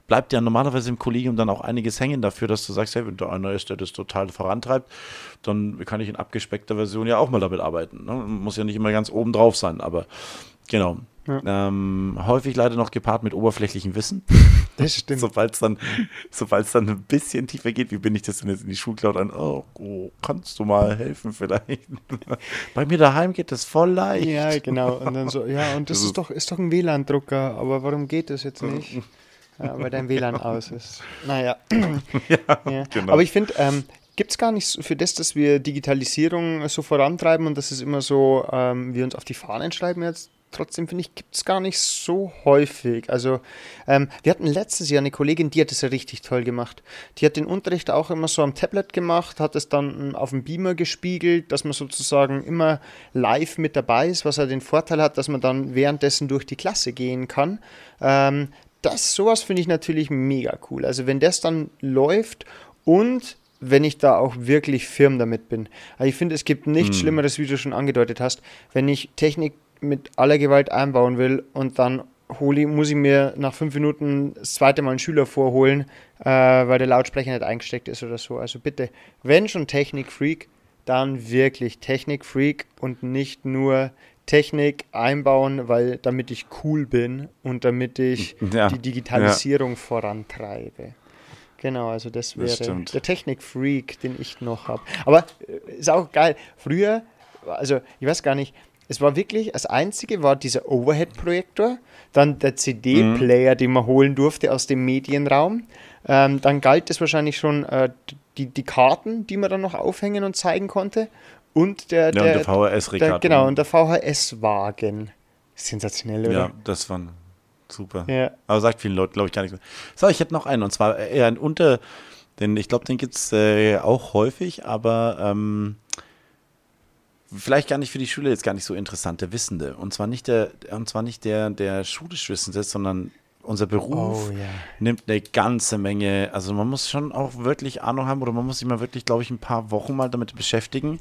Bleibt ja normalerweise im Kollegium dann auch einiges hängen dafür, dass du sagst, hey, wenn da einer ist, der das total vorantreibt, dann kann ich in abgespeckter Version ja auch mal damit arbeiten. Ne? Muss ja nicht immer ganz oben drauf sein, aber genau. Ja. Ähm, häufig leider noch gepaart mit oberflächlichem Wissen. [laughs] Das [laughs] stimmt. sobald es dann, dann ein bisschen tiefer geht, wie bin ich das denn jetzt in die Schulcloud an? Oh, oh, kannst du mal helfen vielleicht? [laughs] Bei mir daheim geht das voll leicht. Ja, genau. Und dann so, ja, und das ist doch, ist doch ein WLAN-Drucker, aber warum geht das jetzt nicht? Ja, weil dein WLAN aus ist. Naja. ja, ja. Genau. Aber ich finde, ähm, gibt es gar nicht für das, dass wir Digitalisierung so vorantreiben und dass es immer so, ähm, wir uns auf die Fahnen schreiben jetzt, trotzdem finde ich, gibt es gar nicht so häufig. Also ähm, wir hatten letztes Jahr eine Kollegin, die hat das ja richtig toll gemacht. Die hat den Unterricht auch immer so am Tablet gemacht, hat es dann auf dem Beamer gespiegelt, dass man sozusagen immer live mit dabei ist, was ja den Vorteil hat, dass man dann währenddessen durch die Klasse gehen kann. Ähm, das, sowas finde ich natürlich mega cool. Also wenn das dann läuft und wenn ich da auch wirklich firm damit bin. Also ich finde, es gibt nichts hm. Schlimmeres, wie du schon angedeutet hast, wenn ich Technik mit aller Gewalt einbauen will und dann hole, muss ich mir nach fünf Minuten das zweite Mal einen Schüler vorholen, äh, weil der Lautsprecher nicht eingesteckt ist oder so. Also bitte, wenn schon Technik-Freak, dann wirklich Technik-Freak und nicht nur Technik einbauen, weil damit ich cool bin und damit ich [laughs] Ja, die Digitalisierung vorantreibe. Genau, also das Das wäre stimmt. der Technik-Freak, den ich noch habe. Aber äh, ist auch geil. Früher, also ich weiß gar nicht, es war wirklich, das einzige war dieser Overhead-Projektor, dann der CD-Player, den man holen durfte aus dem Medienraum. Ähm, dann galt es wahrscheinlich schon äh, die, die Karten, die man dann noch aufhängen und zeigen konnte. Und der, Ja, der, der VHS-Rekorder. Genau, und der VHS-Wagen. Sensationell, oder? Ja, das war super. Ja. Aber sagt vielen Leuten, glaube ich, gar nichts mehr. So, ich hätte noch einen, und zwar eher ein Unter, denn ich glaube, den gibt es äh, auch häufig, aber ähm, vielleicht gar nicht für die Schüler jetzt gar nicht so interessant, der Wissende. Und zwar nicht der, und zwar nicht der, der schulisch Wissende, sondern unser Beruf Oh, ja. nimmt eine ganze Menge, also man muss schon auch wirklich Ahnung haben oder man muss sich mal wirklich, glaube ich, ein paar Wochen mal damit beschäftigen,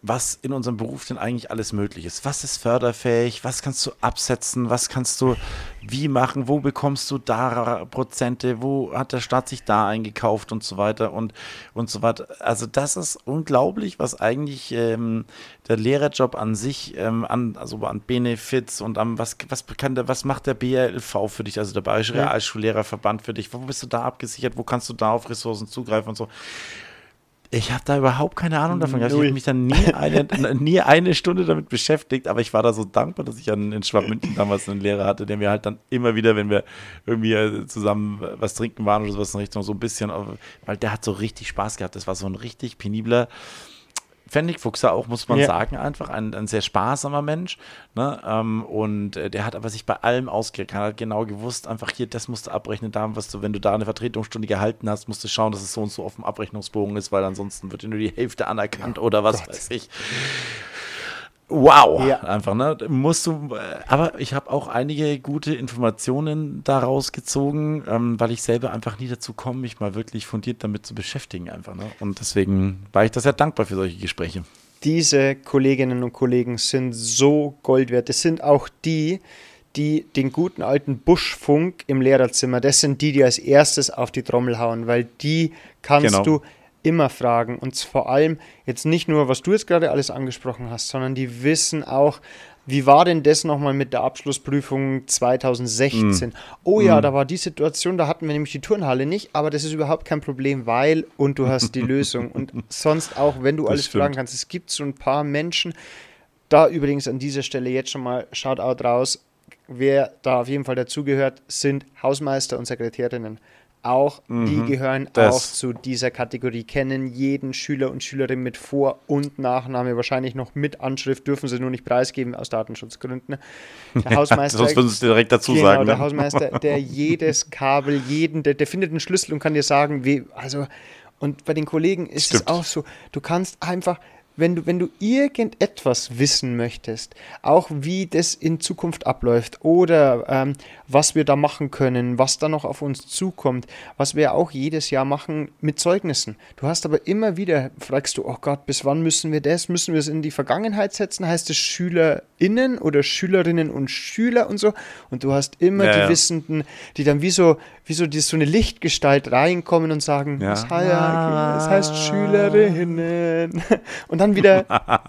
was in unserem Beruf denn eigentlich alles möglich ist. Was ist förderfähig? Was kannst du absetzen? Was kannst du wie machen? Wo bekommst du da Prozente? Wo hat der Staat sich da eingekauft und so weiter und, und so weiter? Also das ist unglaublich, was eigentlich ähm, der Lehrerjob an sich, ähm, an, also an Benefits und am, was, was, kann der, was macht der BRLV für dich, also der Bayerische Ja. Realschullehrerverband für dich? Wo bist du da abgesichert? Wo kannst du da auf Ressourcen zugreifen und so? Ich habe da überhaupt keine Ahnung davon gehabt. Ich habe mich dann nie eine, [laughs] nie eine Stunde damit beschäftigt, aber ich war da so dankbar, dass ich in Schwabmünchen damals einen Lehrer hatte, der mir halt dann immer wieder, wenn wir irgendwie äh, zusammen was trinken waren oder sowas in Richtung, so ein bisschen, auf- weil der hat so richtig Spaß gehabt. Das war so ein richtig penibler Pfennigfuchser auch, muss man Ja. sagen, einfach ein, ein sehr sparsamer Mensch. Ne? Ähm, und äh, der hat aber sich bei allem ausgekannt, hat genau gewusst, einfach hier, das musst du abrechnen, da, was du, wenn du da eine Vertretungsstunde gehalten hast, musst du schauen, dass es so und so auf dem Abrechnungsbogen ist, weil ansonsten wird dir nur die Hälfte anerkannt oder was weiß ich. Wow, Ja. einfach, ne? Musst du, aber ich habe auch einige gute Informationen daraus gezogen, ähm, weil ich selber einfach nie dazu komme, mich mal wirklich fundiert damit zu beschäftigen, einfach, ne? Und deswegen war ich da sehr dankbar für solche Gespräche. diese Kolleginnen und Kollegen sind so Gold wert. Das sind auch die, die den guten alten Buschfunk im Lehrerzimmer, das sind die, die als erstes auf die Trommel hauen, weil die kannst Genau. du immer fragen. Und vor allem jetzt nicht nur, was du jetzt gerade alles angesprochen hast, sondern die wissen auch, wie war denn das nochmal mit der Abschlussprüfung 2016? Oh ja, da war die Situation, da hatten wir nämlich die Turnhalle nicht, aber das ist überhaupt kein Problem, weil und du hast die [laughs] Lösung. Und sonst auch, wenn du Das alles stimmt. fragen kannst, es gibt so ein paar Menschen, da übrigens an dieser Stelle jetzt schon mal Shoutout raus, wer da auf jeden Fall dazugehört, sind Hausmeister und Sekretärinnen. Auch die gehören Mhm. das- auch zu dieser Kategorie, kennen jeden Schüler und Schülerin mit Vor- und Nachname, wahrscheinlich noch mit Anschrift, dürfen sie nur nicht preisgeben aus Datenschutzgründen. Der [laughs] Hausmeister, Sonst würden sie direkt dazu genau, sagen. der Ne? Hausmeister, [laughs] der jedes Kabel, jeden, der, der findet einen Schlüssel und kann dir sagen, wie, also, und bei den Kollegen ist Stimmt. es auch so, du kannst einfach, wenn du, wenn du irgendetwas wissen möchtest, auch wie das in Zukunft abläuft oder ähm, was wir da machen können, was da noch auf uns zukommt, was wir auch jedes Jahr machen mit Zeugnissen. Du hast aber immer wieder, fragst du, oh Gott, bis wann müssen wir das? Müssen wir es in die Vergangenheit setzen? Heißt es SchülerInnen oder Schülerinnen und Schüler und so? Und du hast immer Ja, die ja. Wissenden, die dann wie so, wie so, die, so eine Lichtgestalt reinkommen und sagen, Ja. es, heißt, es heißt Schülerinnen. [laughs] Und dann wieder,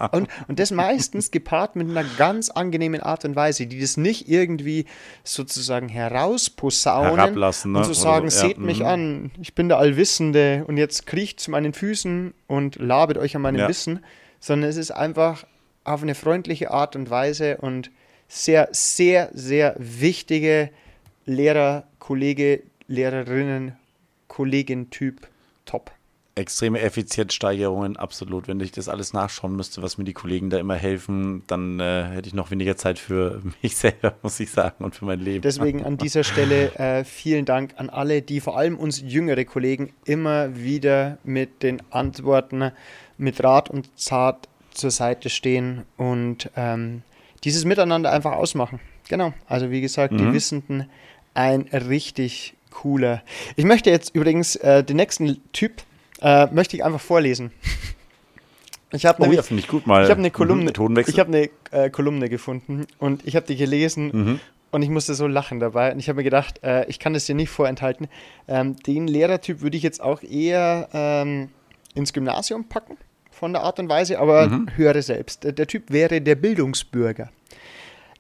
[laughs] und, und das meistens gepaart mit einer ganz angenehmen Art und Weise, die das nicht irgendwie sozusagen herausposaunen Herablassen, ne? und so Oder sagen, ja, seht mich mhm. an, ich bin der Allwissende und jetzt kriecht zu meinen Füßen und labet euch an meinem Ja. Wissen, sondern es ist einfach auf eine freundliche Art und Weise und sehr, sehr, sehr wichtige Lehrer, Kollege, Lehrerinnen, Kollegin-Typ, top. Extreme Effizienzsteigerungen, absolut. Wenn ich das alles nachschauen müsste, was mir die Kollegen da immer helfen, dann äh, hätte ich noch weniger Zeit für [laughs] mich selber, muss ich sagen, und für mein Leben. Deswegen an dieser Stelle äh, vielen Dank an alle, die vor allem uns jüngere Kollegen immer wieder mit den Antworten mit Rat und Zart zur Seite stehen und ähm, dieses Miteinander einfach ausmachen. Genau, also wie gesagt, die Mhm. Wissenden, ein richtig cooler. Ich möchte jetzt übrigens äh, den nächsten Typ, äh, möchte ich einfach vorlesen. [laughs] Ich habe oh ja, ich gut mal. ich habe eine Mhm, Kolumne, Methodenwechsel. ich habe eine äh, Kolumne gefunden und ich habe die gelesen Mhm. und ich musste so lachen dabei. Und ich habe mir gedacht, äh, ich kann das dir nicht vorenthalten. Ähm, den Lehrertyp würde ich jetzt auch eher ähm, ins Gymnasium packen, von der Art und Weise, aber Mhm. höre selbst. Der, der Typ wäre der Bildungsbürger.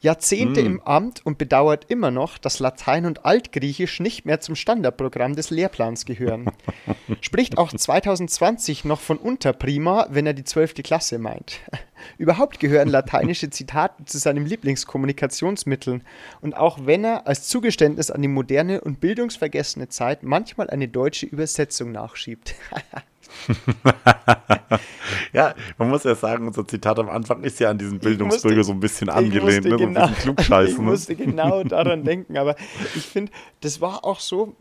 Jahrzehnte Mm. im Amt und bedauert immer noch, dass Latein und Altgriechisch nicht mehr zum Standardprogramm des Lehrplans gehören. [laughs] Spricht auch 2020 noch von Unterprima, wenn er die 12. Klasse meint. [laughs] Überhaupt gehören lateinische Zitate zu seinen Lieblingskommunikationsmitteln. Und auch wenn er als Zugeständnis an die moderne und bildungsvergessene Zeit manchmal eine deutsche Übersetzung nachschiebt. [laughs] [laughs] Ja, man muss ja sagen, unser Zitat am Anfang ist ja an diesen Bildungsbürger so ein bisschen angelehnt, musste ne? so ein genau- bisschen klugscheißen. [laughs] Ich ne? musste genau daran denken, aber ich finde, das war auch so,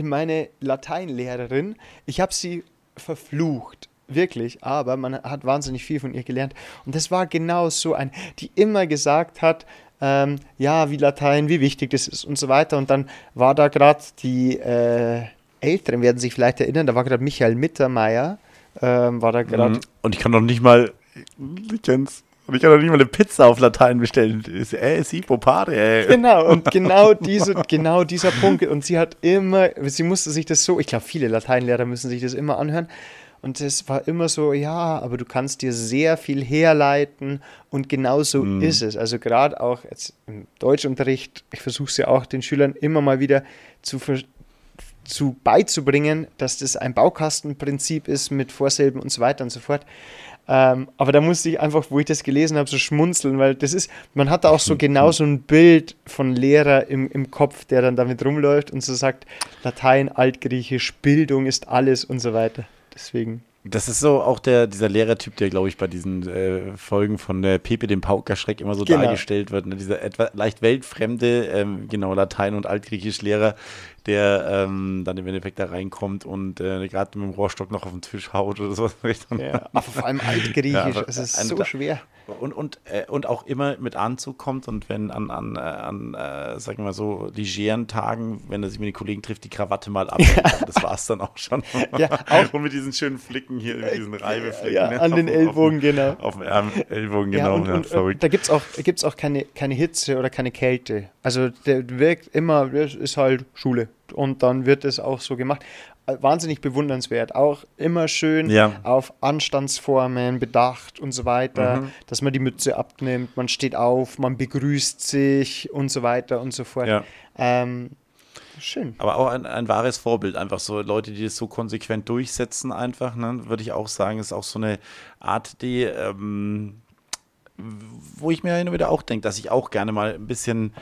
meine Lateinlehrerin, ich habe sie verflucht, wirklich, aber man hat wahnsinnig viel von ihr gelernt. Und das war genau so ein, die immer gesagt hat, ähm, ja, wie Latein, wie wichtig das ist und so weiter. Und dann war da gerade die äh, Älteren, werden sich vielleicht erinnern, da war gerade Michael Mittermeier, ähm, war da gerade Mhm. Und ich kann doch nicht mal, ich kenn's, und ich kann doch nicht mal eine Pizza auf Latein bestellen. Ist, äh, si, popare, ey. Genau, und [laughs] genau, diese, genau dieser Punkt. Und sie hat immer, sie musste sich das so, ich glaube, viele Lateinlehrer müssen sich das immer anhören. Und es war immer so, ja, aber du kannst dir sehr viel herleiten und genau so ist es. Also gerade auch jetzt im Deutschunterricht, ich versuche es ja auch den Schülern immer mal wieder zu, ver- zu beizubringen, dass das ein Baukastenprinzip ist mit Vorsilben und so weiter und so fort. Ähm, aber da musste ich einfach, wo ich das gelesen habe, so schmunzeln, weil das ist, man hat da auch so genau so ein Bild von Lehrer im, im Kopf, der dann damit rumläuft und so sagt, Latein, Altgriechisch, Bildung ist alles und so weiter. Deswegen. Das ist so auch der, dieser Lehrertyp, der, glaube ich, bei diesen äh, Folgen von äh, Pepe dem Paukerschreck immer so Genau. dargestellt wird. Ne? Dieser etwa leicht weltfremde, ähm, genau, Latein- und Altgriechisch-Lehrer, der ähm, dann im Endeffekt da reinkommt und äh, gerade mit dem Rohrstock noch auf den Tisch haut oder sowas. [laughs] Ja, [laughs] aber vor allem Altgriechisch, Ja, es ist ein- so schwer. Und, und, äh, und auch immer mit Anzug kommt und wenn an, an, äh, an äh, sagen wir mal so, legeren Tagen, wenn er sich mit den Kollegen trifft, die Krawatte mal ab. [laughs] Das war es dann auch schon. Ja, auch- und mit diesen schönen Flicken hier, mit diesen Reibeflicken. Ja, ne, an den auf- Ellbogen, auf, genau. Auf dem Ärm- Ellbogen, Ja, genau. und, Ja, und, und verrückt. da gibt es auch, gibt's auch keine, keine Hitze oder keine Kälte. Also der wirkt immer, das ist halt Schule. Und dann wird es auch so gemacht. Äh, Wahnsinnig bewundernswert. Auch immer schön Ja. auf Anstandsformen bedacht und so weiter, Mhm. dass man die Mütze abnimmt, man steht auf, man begrüßt sich und so weiter und so fort. Ja. Ähm, schön. Aber auch ein, ein wahres Vorbild, einfach so Leute, die das so konsequent durchsetzen, einfach, ne, würde ich auch sagen, ist auch so eine Art, die, ähm, wo ich mir hin und wieder auch denke, dass ich auch gerne mal ein bisschen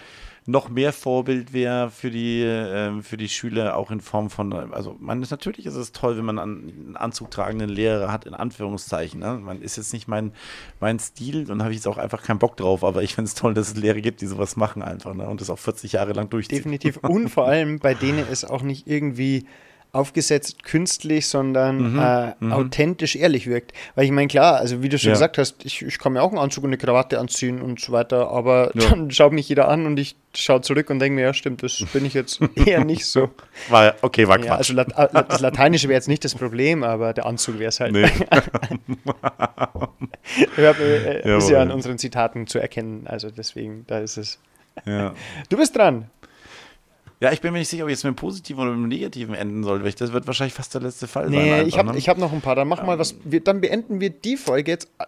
noch mehr Vorbild wäre für die, ähm, für die Schüler, auch in Form von, also man ist natürlich ist es toll, wenn man an, einen Anzug tragenden Lehrer hat, in Anführungszeichen. Ne? Man ist jetzt nicht mein, mein Stil und habe ich jetzt auch einfach keinen Bock drauf, aber ich finde es toll, dass es Lehrer gibt, die sowas machen einfach ne? und das auch 40 Jahre lang durchziehen. Definitiv. Und vor allem bei denen [laughs] ist auch nicht irgendwie aufgesetzt künstlich, sondern Mhm, äh, authentisch ehrlich wirkt. Weil ich meine, klar, also wie du schon Ja. gesagt hast, ich, ich kann mir auch einen Anzug und eine Krawatte anziehen und so weiter, aber Ja. dann schaut mich jeder an und ich schaue zurück und denke mir, ja stimmt, das bin ich jetzt [laughs] eher nicht so. War, okay, war Ja, Quatsch. also Lat äh, das Lateinische wäre jetzt nicht das Problem, aber der Anzug wäre es halt. Nee. [laughs] Wir haben, äh, ist ja an unseren Zitaten zu erkennen, also deswegen, da ist es. ja. Du bist dran. Ja, ich bin mir nicht sicher, ob ich jetzt mit dem Positiven oder mit dem Negativen enden soll, weil das wird wahrscheinlich fast der letzte Fall sein. Nee, einfach, ich habe ne? ich hab noch ein paar. Dann mach mal was. Wir, dann beenden wir die Folge jetzt, äh,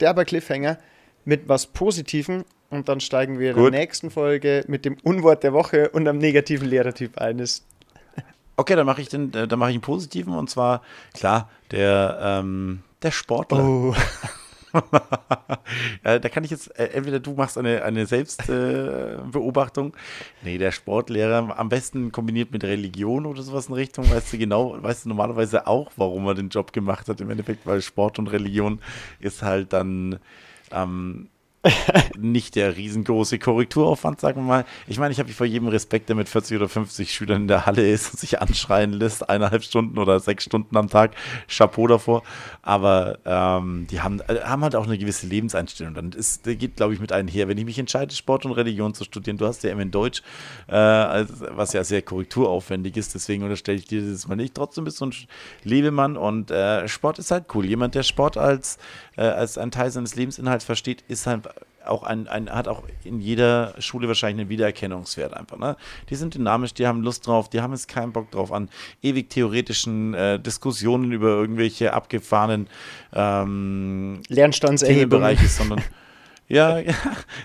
derber Cliffhanger, mit was Positivem und dann steigen wir in Gut. der nächsten Folge mit dem Unwort der Woche und am negativen Lehrertyp ein. Das- Okay, dann mache ich den, äh, dann mache ich einen positiven und zwar, klar, der, ähm, der Sportler. Oh, [laughs] [laughs] Ja, da kann ich jetzt, äh, entweder du machst eine, eine Selbstbeobachtung. Äh, nee, der Sportlehrer, am besten kombiniert mit Religion oder sowas in Richtung, weißt du genau, weißt du normalerweise auch, warum er den Job gemacht hat im Endeffekt, weil Sport und Religion ist halt dann ähm, [laughs] nicht der riesengroße Korrekturaufwand, sagen wir mal. Ich meine, ich habe vor jedem Respekt, der mit 40 oder 50 Schülern in der Halle ist und sich anschreien lässt, eineinhalb Stunden oder sechs Stunden am Tag. Chapeau davor. Aber ähm, die haben, äh, haben halt auch eine gewisse Lebenseinstellung. Dann ist, der geht, glaube ich, mit einher. Wenn ich mich entscheide, Sport und Religion zu studieren, du hast ja immer in Deutsch, äh, was ja sehr korrekturaufwendig ist, deswegen unterstelle ich dir das mal nicht. Trotzdem bist du ein Lebemann und äh, Sport ist halt cool. Jemand, der Sport als, äh, als einen Teil seines Lebensinhalts versteht, ist halt auch ein, ein, hat auch in jeder Schule wahrscheinlich einen Wiedererkennungswert einfach. Ne? Die sind dynamisch, die haben Lust drauf, die haben jetzt keinen Bock drauf an ewig theoretischen äh, Diskussionen über irgendwelche abgefahrenen ähm, Lernstandserhebungen. sondern [laughs] ja, ja,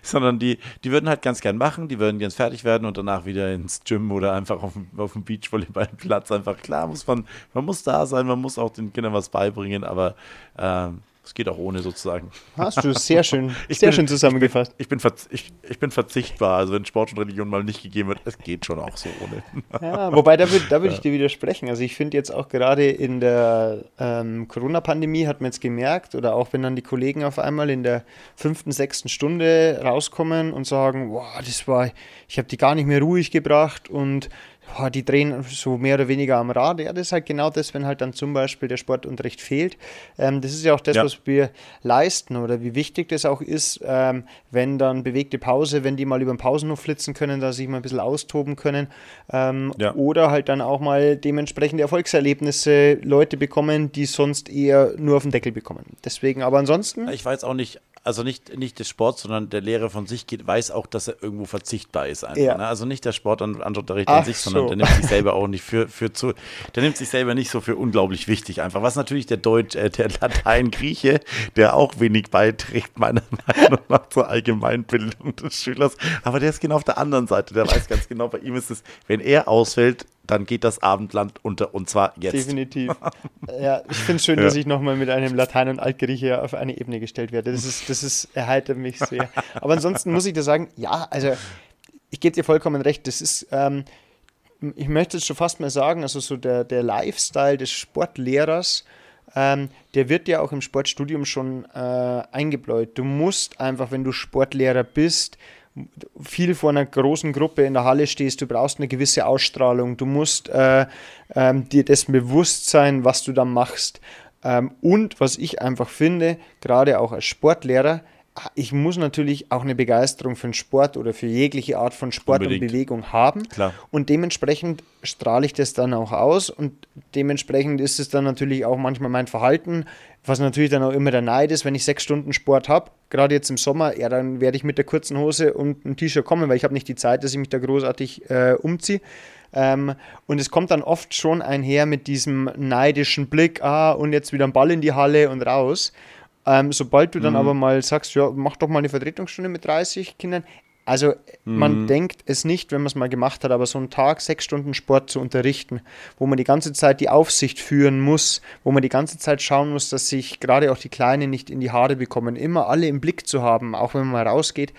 sondern die, die würden halt ganz gern machen, die würden ganz fertig werden und danach wieder ins Gym oder einfach auf dem, auf dem Beachvolleyballplatz. Einfach klar muss man, man muss da sein, man muss auch den Kindern was beibringen, aber ähm, es geht auch ohne sozusagen. Hast du sehr schön, [laughs] sehr bin, schön zusammengefasst. Ich bin, ich, bin ich, ich bin verzichtbar. Also wenn Sport und Religion mal nicht gegeben wird, es geht schon auch so ohne. [laughs] Ja, wobei da würde da würd ich dir widersprechen. Also ich finde jetzt auch gerade in der ähm, Corona-Pandemie hat man jetzt gemerkt, oder auch wenn dann die Kollegen auf einmal in der fünften, sechsten Stunde rauskommen und sagen, wow, das war, ich habe die gar nicht mehr ruhig gebracht und oh, die drehen so mehr oder weniger am Rad. Ja, das ist halt genau das, wenn halt dann zum Beispiel der Sportunterricht fehlt. Ähm, das ist ja auch das, ja. was wir leisten oder wie wichtig das auch ist, ähm, wenn dann bewegte Pause, wenn die mal über den Pausenhof flitzen können, da sich mal ein bisschen austoben können ähm, ja. oder halt dann auch mal dementsprechende Erfolgserlebnisse Leute bekommen, die sonst eher nur auf den Deckel bekommen. Deswegen, aber ansonsten. Ich weiß auch nicht, also nicht, nicht des Sports, sondern der Lehrer von sich geht, weiß auch, dass er irgendwo verzichtbar ist. Einfach, ja. ne? Also nicht der Sport an, an sich, sondern der nimmt sich selber auch nicht für, für zu, der nimmt sich selber nicht so für unglaublich wichtig einfach. Was natürlich der Deutsch, äh, der Latein-Grieche, der auch wenig beiträgt, meiner [laughs] Meinung nach zur Allgemeinbildung des Schülers. Aber der ist genau auf der anderen Seite. Der weiß ganz genau, bei ihm ist es, wenn er ausfällt, dann geht das Abendland unter und zwar jetzt. Definitiv. [laughs] ja, ich finde es schön, ja. dass ich nochmal mit einem Latein- und Altgrieche auf eine Ebene gestellt werde. Das ist, das ist, erheitert mich sehr. Aber ansonsten muss ich dir sagen, ja, also ich gebe dir vollkommen recht, das ist, ähm, ich möchte es schon fast mal sagen, also so der, der Lifestyle des Sportlehrers, ähm, der wird ja auch im Sportstudium schon äh, eingebläut. Du musst einfach, wenn du Sportlehrer bist, viel vor einer großen Gruppe in der Halle stehst, du brauchst eine gewisse Ausstrahlung, du musst äh, ähm, dir dessen bewusst sein, was du da machst. Ähm, und was ich einfach finde, gerade auch als Sportlehrer, ich muss natürlich auch eine Begeisterung für den Sport oder für jegliche Art von Sport Unbedingt. und Bewegung haben. Klar. Und dementsprechend strahle ich das dann auch aus und dementsprechend ist es dann natürlich auch manchmal mein Verhalten, was natürlich dann auch immer der Neid ist, wenn ich sechs Stunden Sport habe, gerade jetzt im Sommer, ja, dann werde ich mit der kurzen Hose und einem T-Shirt kommen, weil ich habe nicht die Zeit, dass ich mich da großartig äh, umziehe. Ähm, und es kommt dann oft schon einher mit diesem neidischen Blick, ah, und jetzt wieder ein Ball in die Halle und raus. Ähm, sobald du dann mhm. aber mal sagst, ja, mach doch mal eine Vertretungsstunde mit 30 Kindern. Also man mhm. denkt es nicht, wenn man es mal gemacht hat, aber so einen Tag, sechs Stunden Sport zu unterrichten, wo man die ganze Zeit die Aufsicht führen muss, wo man die ganze Zeit schauen muss, dass sich gerade auch die Kleinen nicht in die Haare bekommen, immer alle im Blick zu haben, auch wenn man mal rausgeht,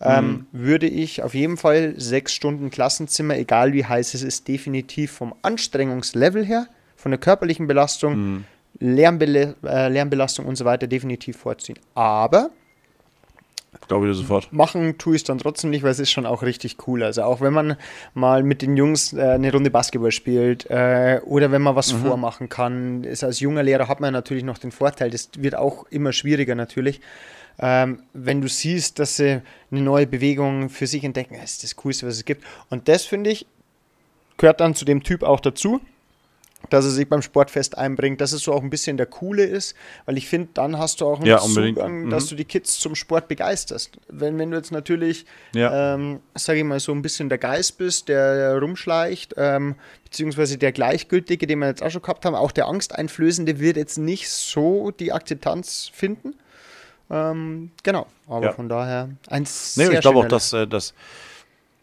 ähm, mhm. würde ich auf jeden Fall sechs Stunden Klassenzimmer, egal wie heiß es ist, definitiv vom Anstrengungslevel her, von der körperlichen Belastung, mhm. Lärmbele äh, Lärmbelastung und so weiter definitiv vorziehen. Aber Glaube ich sofort. Machen tue ich es dann trotzdem nicht, weil es ist schon auch richtig cool. Also auch wenn man mal mit den Jungs äh, eine Runde Basketball spielt äh, oder wenn man was mhm. vormachen kann. Ist, als junger Lehrer hat man natürlich noch den Vorteil, das wird auch immer schwieriger natürlich. Ähm, wenn du siehst, dass sie eine neue Bewegung für sich entdecken, das ist das Coolste, was es gibt. Und das finde ich, gehört dann zu dem Typ auch dazu dass er sich beim Sportfest einbringt, dass es so auch ein bisschen der Coole ist, weil ich finde, dann hast du auch einen ja, Zugang, mhm. dass du die Kids zum Sport begeisterst. Wenn, wenn du jetzt natürlich, ja. ähm, sage ich mal, so ein bisschen der Geist bist, der rumschleicht, ähm, beziehungsweise der Gleichgültige, den wir jetzt auch schon gehabt haben, auch der Angsteinflößende wird jetzt nicht so die Akzeptanz finden. Ähm, genau, aber ja. von daher ein nee, Ich glaube auch, dass, äh, dass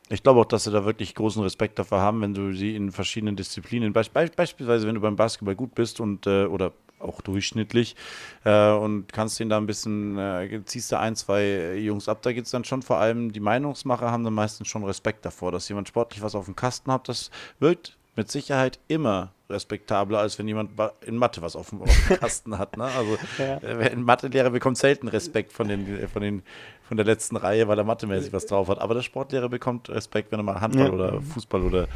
ich glaube auch, dass sie da wirklich großen Respekt dafür haben, wenn du sie in verschiedenen Disziplinen, be be beispielsweise wenn du beim Basketball gut bist und äh, oder auch durchschnittlich äh, und kannst den da ein bisschen, äh, ziehst du ein, zwei Jungs ab, da geht es dann schon vor allem, die Meinungsmacher haben dann meistens schon Respekt davor, dass jemand sportlich was auf dem Kasten hat, das wirkt mit Sicherheit immer respektabler, als wenn jemand in Mathe was auf dem, auf dem Kasten hat. Ne? Also [laughs] ja. Äh, ein Mathelehrer bekommt selten Respekt von den, von den von der letzten Reihe, weil er mathemäßig was drauf hat. Aber der Sportlehrer bekommt Respekt, wenn er mal Handball ja. oder Fußball oder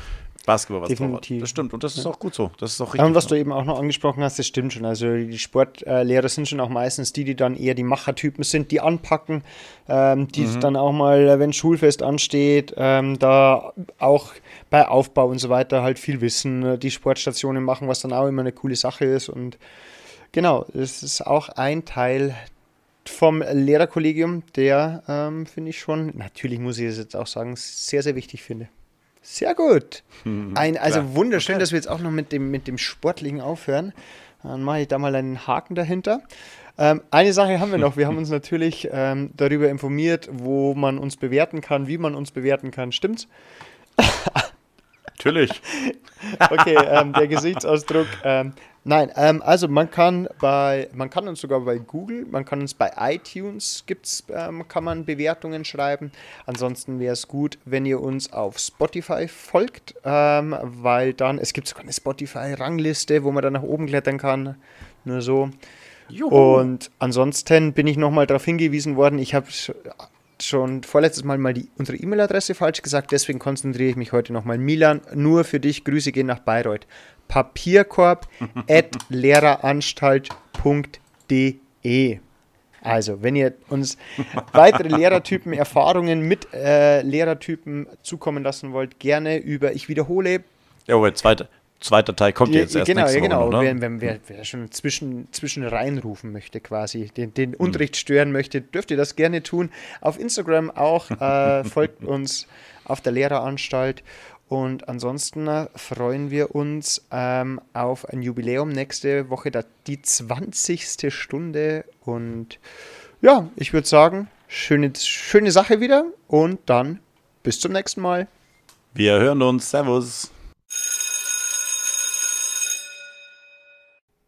Basketball was Definitiv. drauf hat. Das stimmt und das ist auch gut so. Das ist auch richtig. Und was du eben auch noch angesprochen hast, das stimmt schon. Also die Sportlehrer sind schon auch meistens die, die dann eher die Machertypen sind, die anpacken, ähm, die mhm. dann auch mal, wenn Schulfest ansteht, ähm, da auch bei Aufbau und so weiter halt viel wissen, die Sportstationen machen, was dann auch immer eine coole Sache ist und Genau, das ist auch ein Teil vom Lehrerkollegium, der ähm, finde ich schon, natürlich muss ich es jetzt auch sagen, sehr, sehr wichtig finde. Sehr gut. Ein, also klar. wunderschön, Okay. dass wir jetzt auch noch mit dem, mit dem Sportlichen aufhören. Dann mache ich da mal einen Haken dahinter. Ähm, eine Sache haben wir noch. Wir haben uns [laughs] natürlich ähm, darüber informiert, wo man uns bewerten kann, wie man uns bewerten kann. Stimmt's? Natürlich. [laughs] Okay, ähm, der Gesichtsausdruck. Nein, ähm, also man kann bei, man kann uns sogar bei Google, man kann uns bei iTunes gibt's, ähm, kann man Bewertungen schreiben. Ansonsten wäre es gut, wenn ihr uns auf Spotify folgt, ähm, weil dann, es gibt sogar eine Spotify-Rangliste, wo man dann nach oben klettern kann. Nur so. Und ansonsten bin ich nochmal darauf hingewiesen worden, ich habe schon vorletztes Mal mal die, unsere E-Mail-Adresse falsch gesagt, deswegen konzentriere ich mich heute nochmal. Milan, nur für dich, Grüße gehen nach Bayreuth. Papierkorb [laughs] at lehreranstalt.de Also, wenn ihr uns weitere Lehrertypen, Erfahrungen mit äh, Lehrertypen zukommen lassen wollt, gerne über, ich wiederhole, Ja, aber zweiter, Teil kommt ja, jetzt erst genau, nächste ja, genau. Woche, noch, ne? Wenn, wenn wer, wer schon zwischen, zwischen reinrufen möchte, quasi, den, den Unterricht stören möchte, dürft ihr das gerne tun. Auf Instagram auch. Äh, [laughs] folgt uns auf der Lehreranstalt. Und ansonsten äh, freuen wir uns ähm, auf ein Jubiläum nächste Woche, die 20. Stunde. Und ja, ich würde sagen, schöne, schöne Sache wieder. Und dann bis zum nächsten Mal. Wir hören uns. Servus.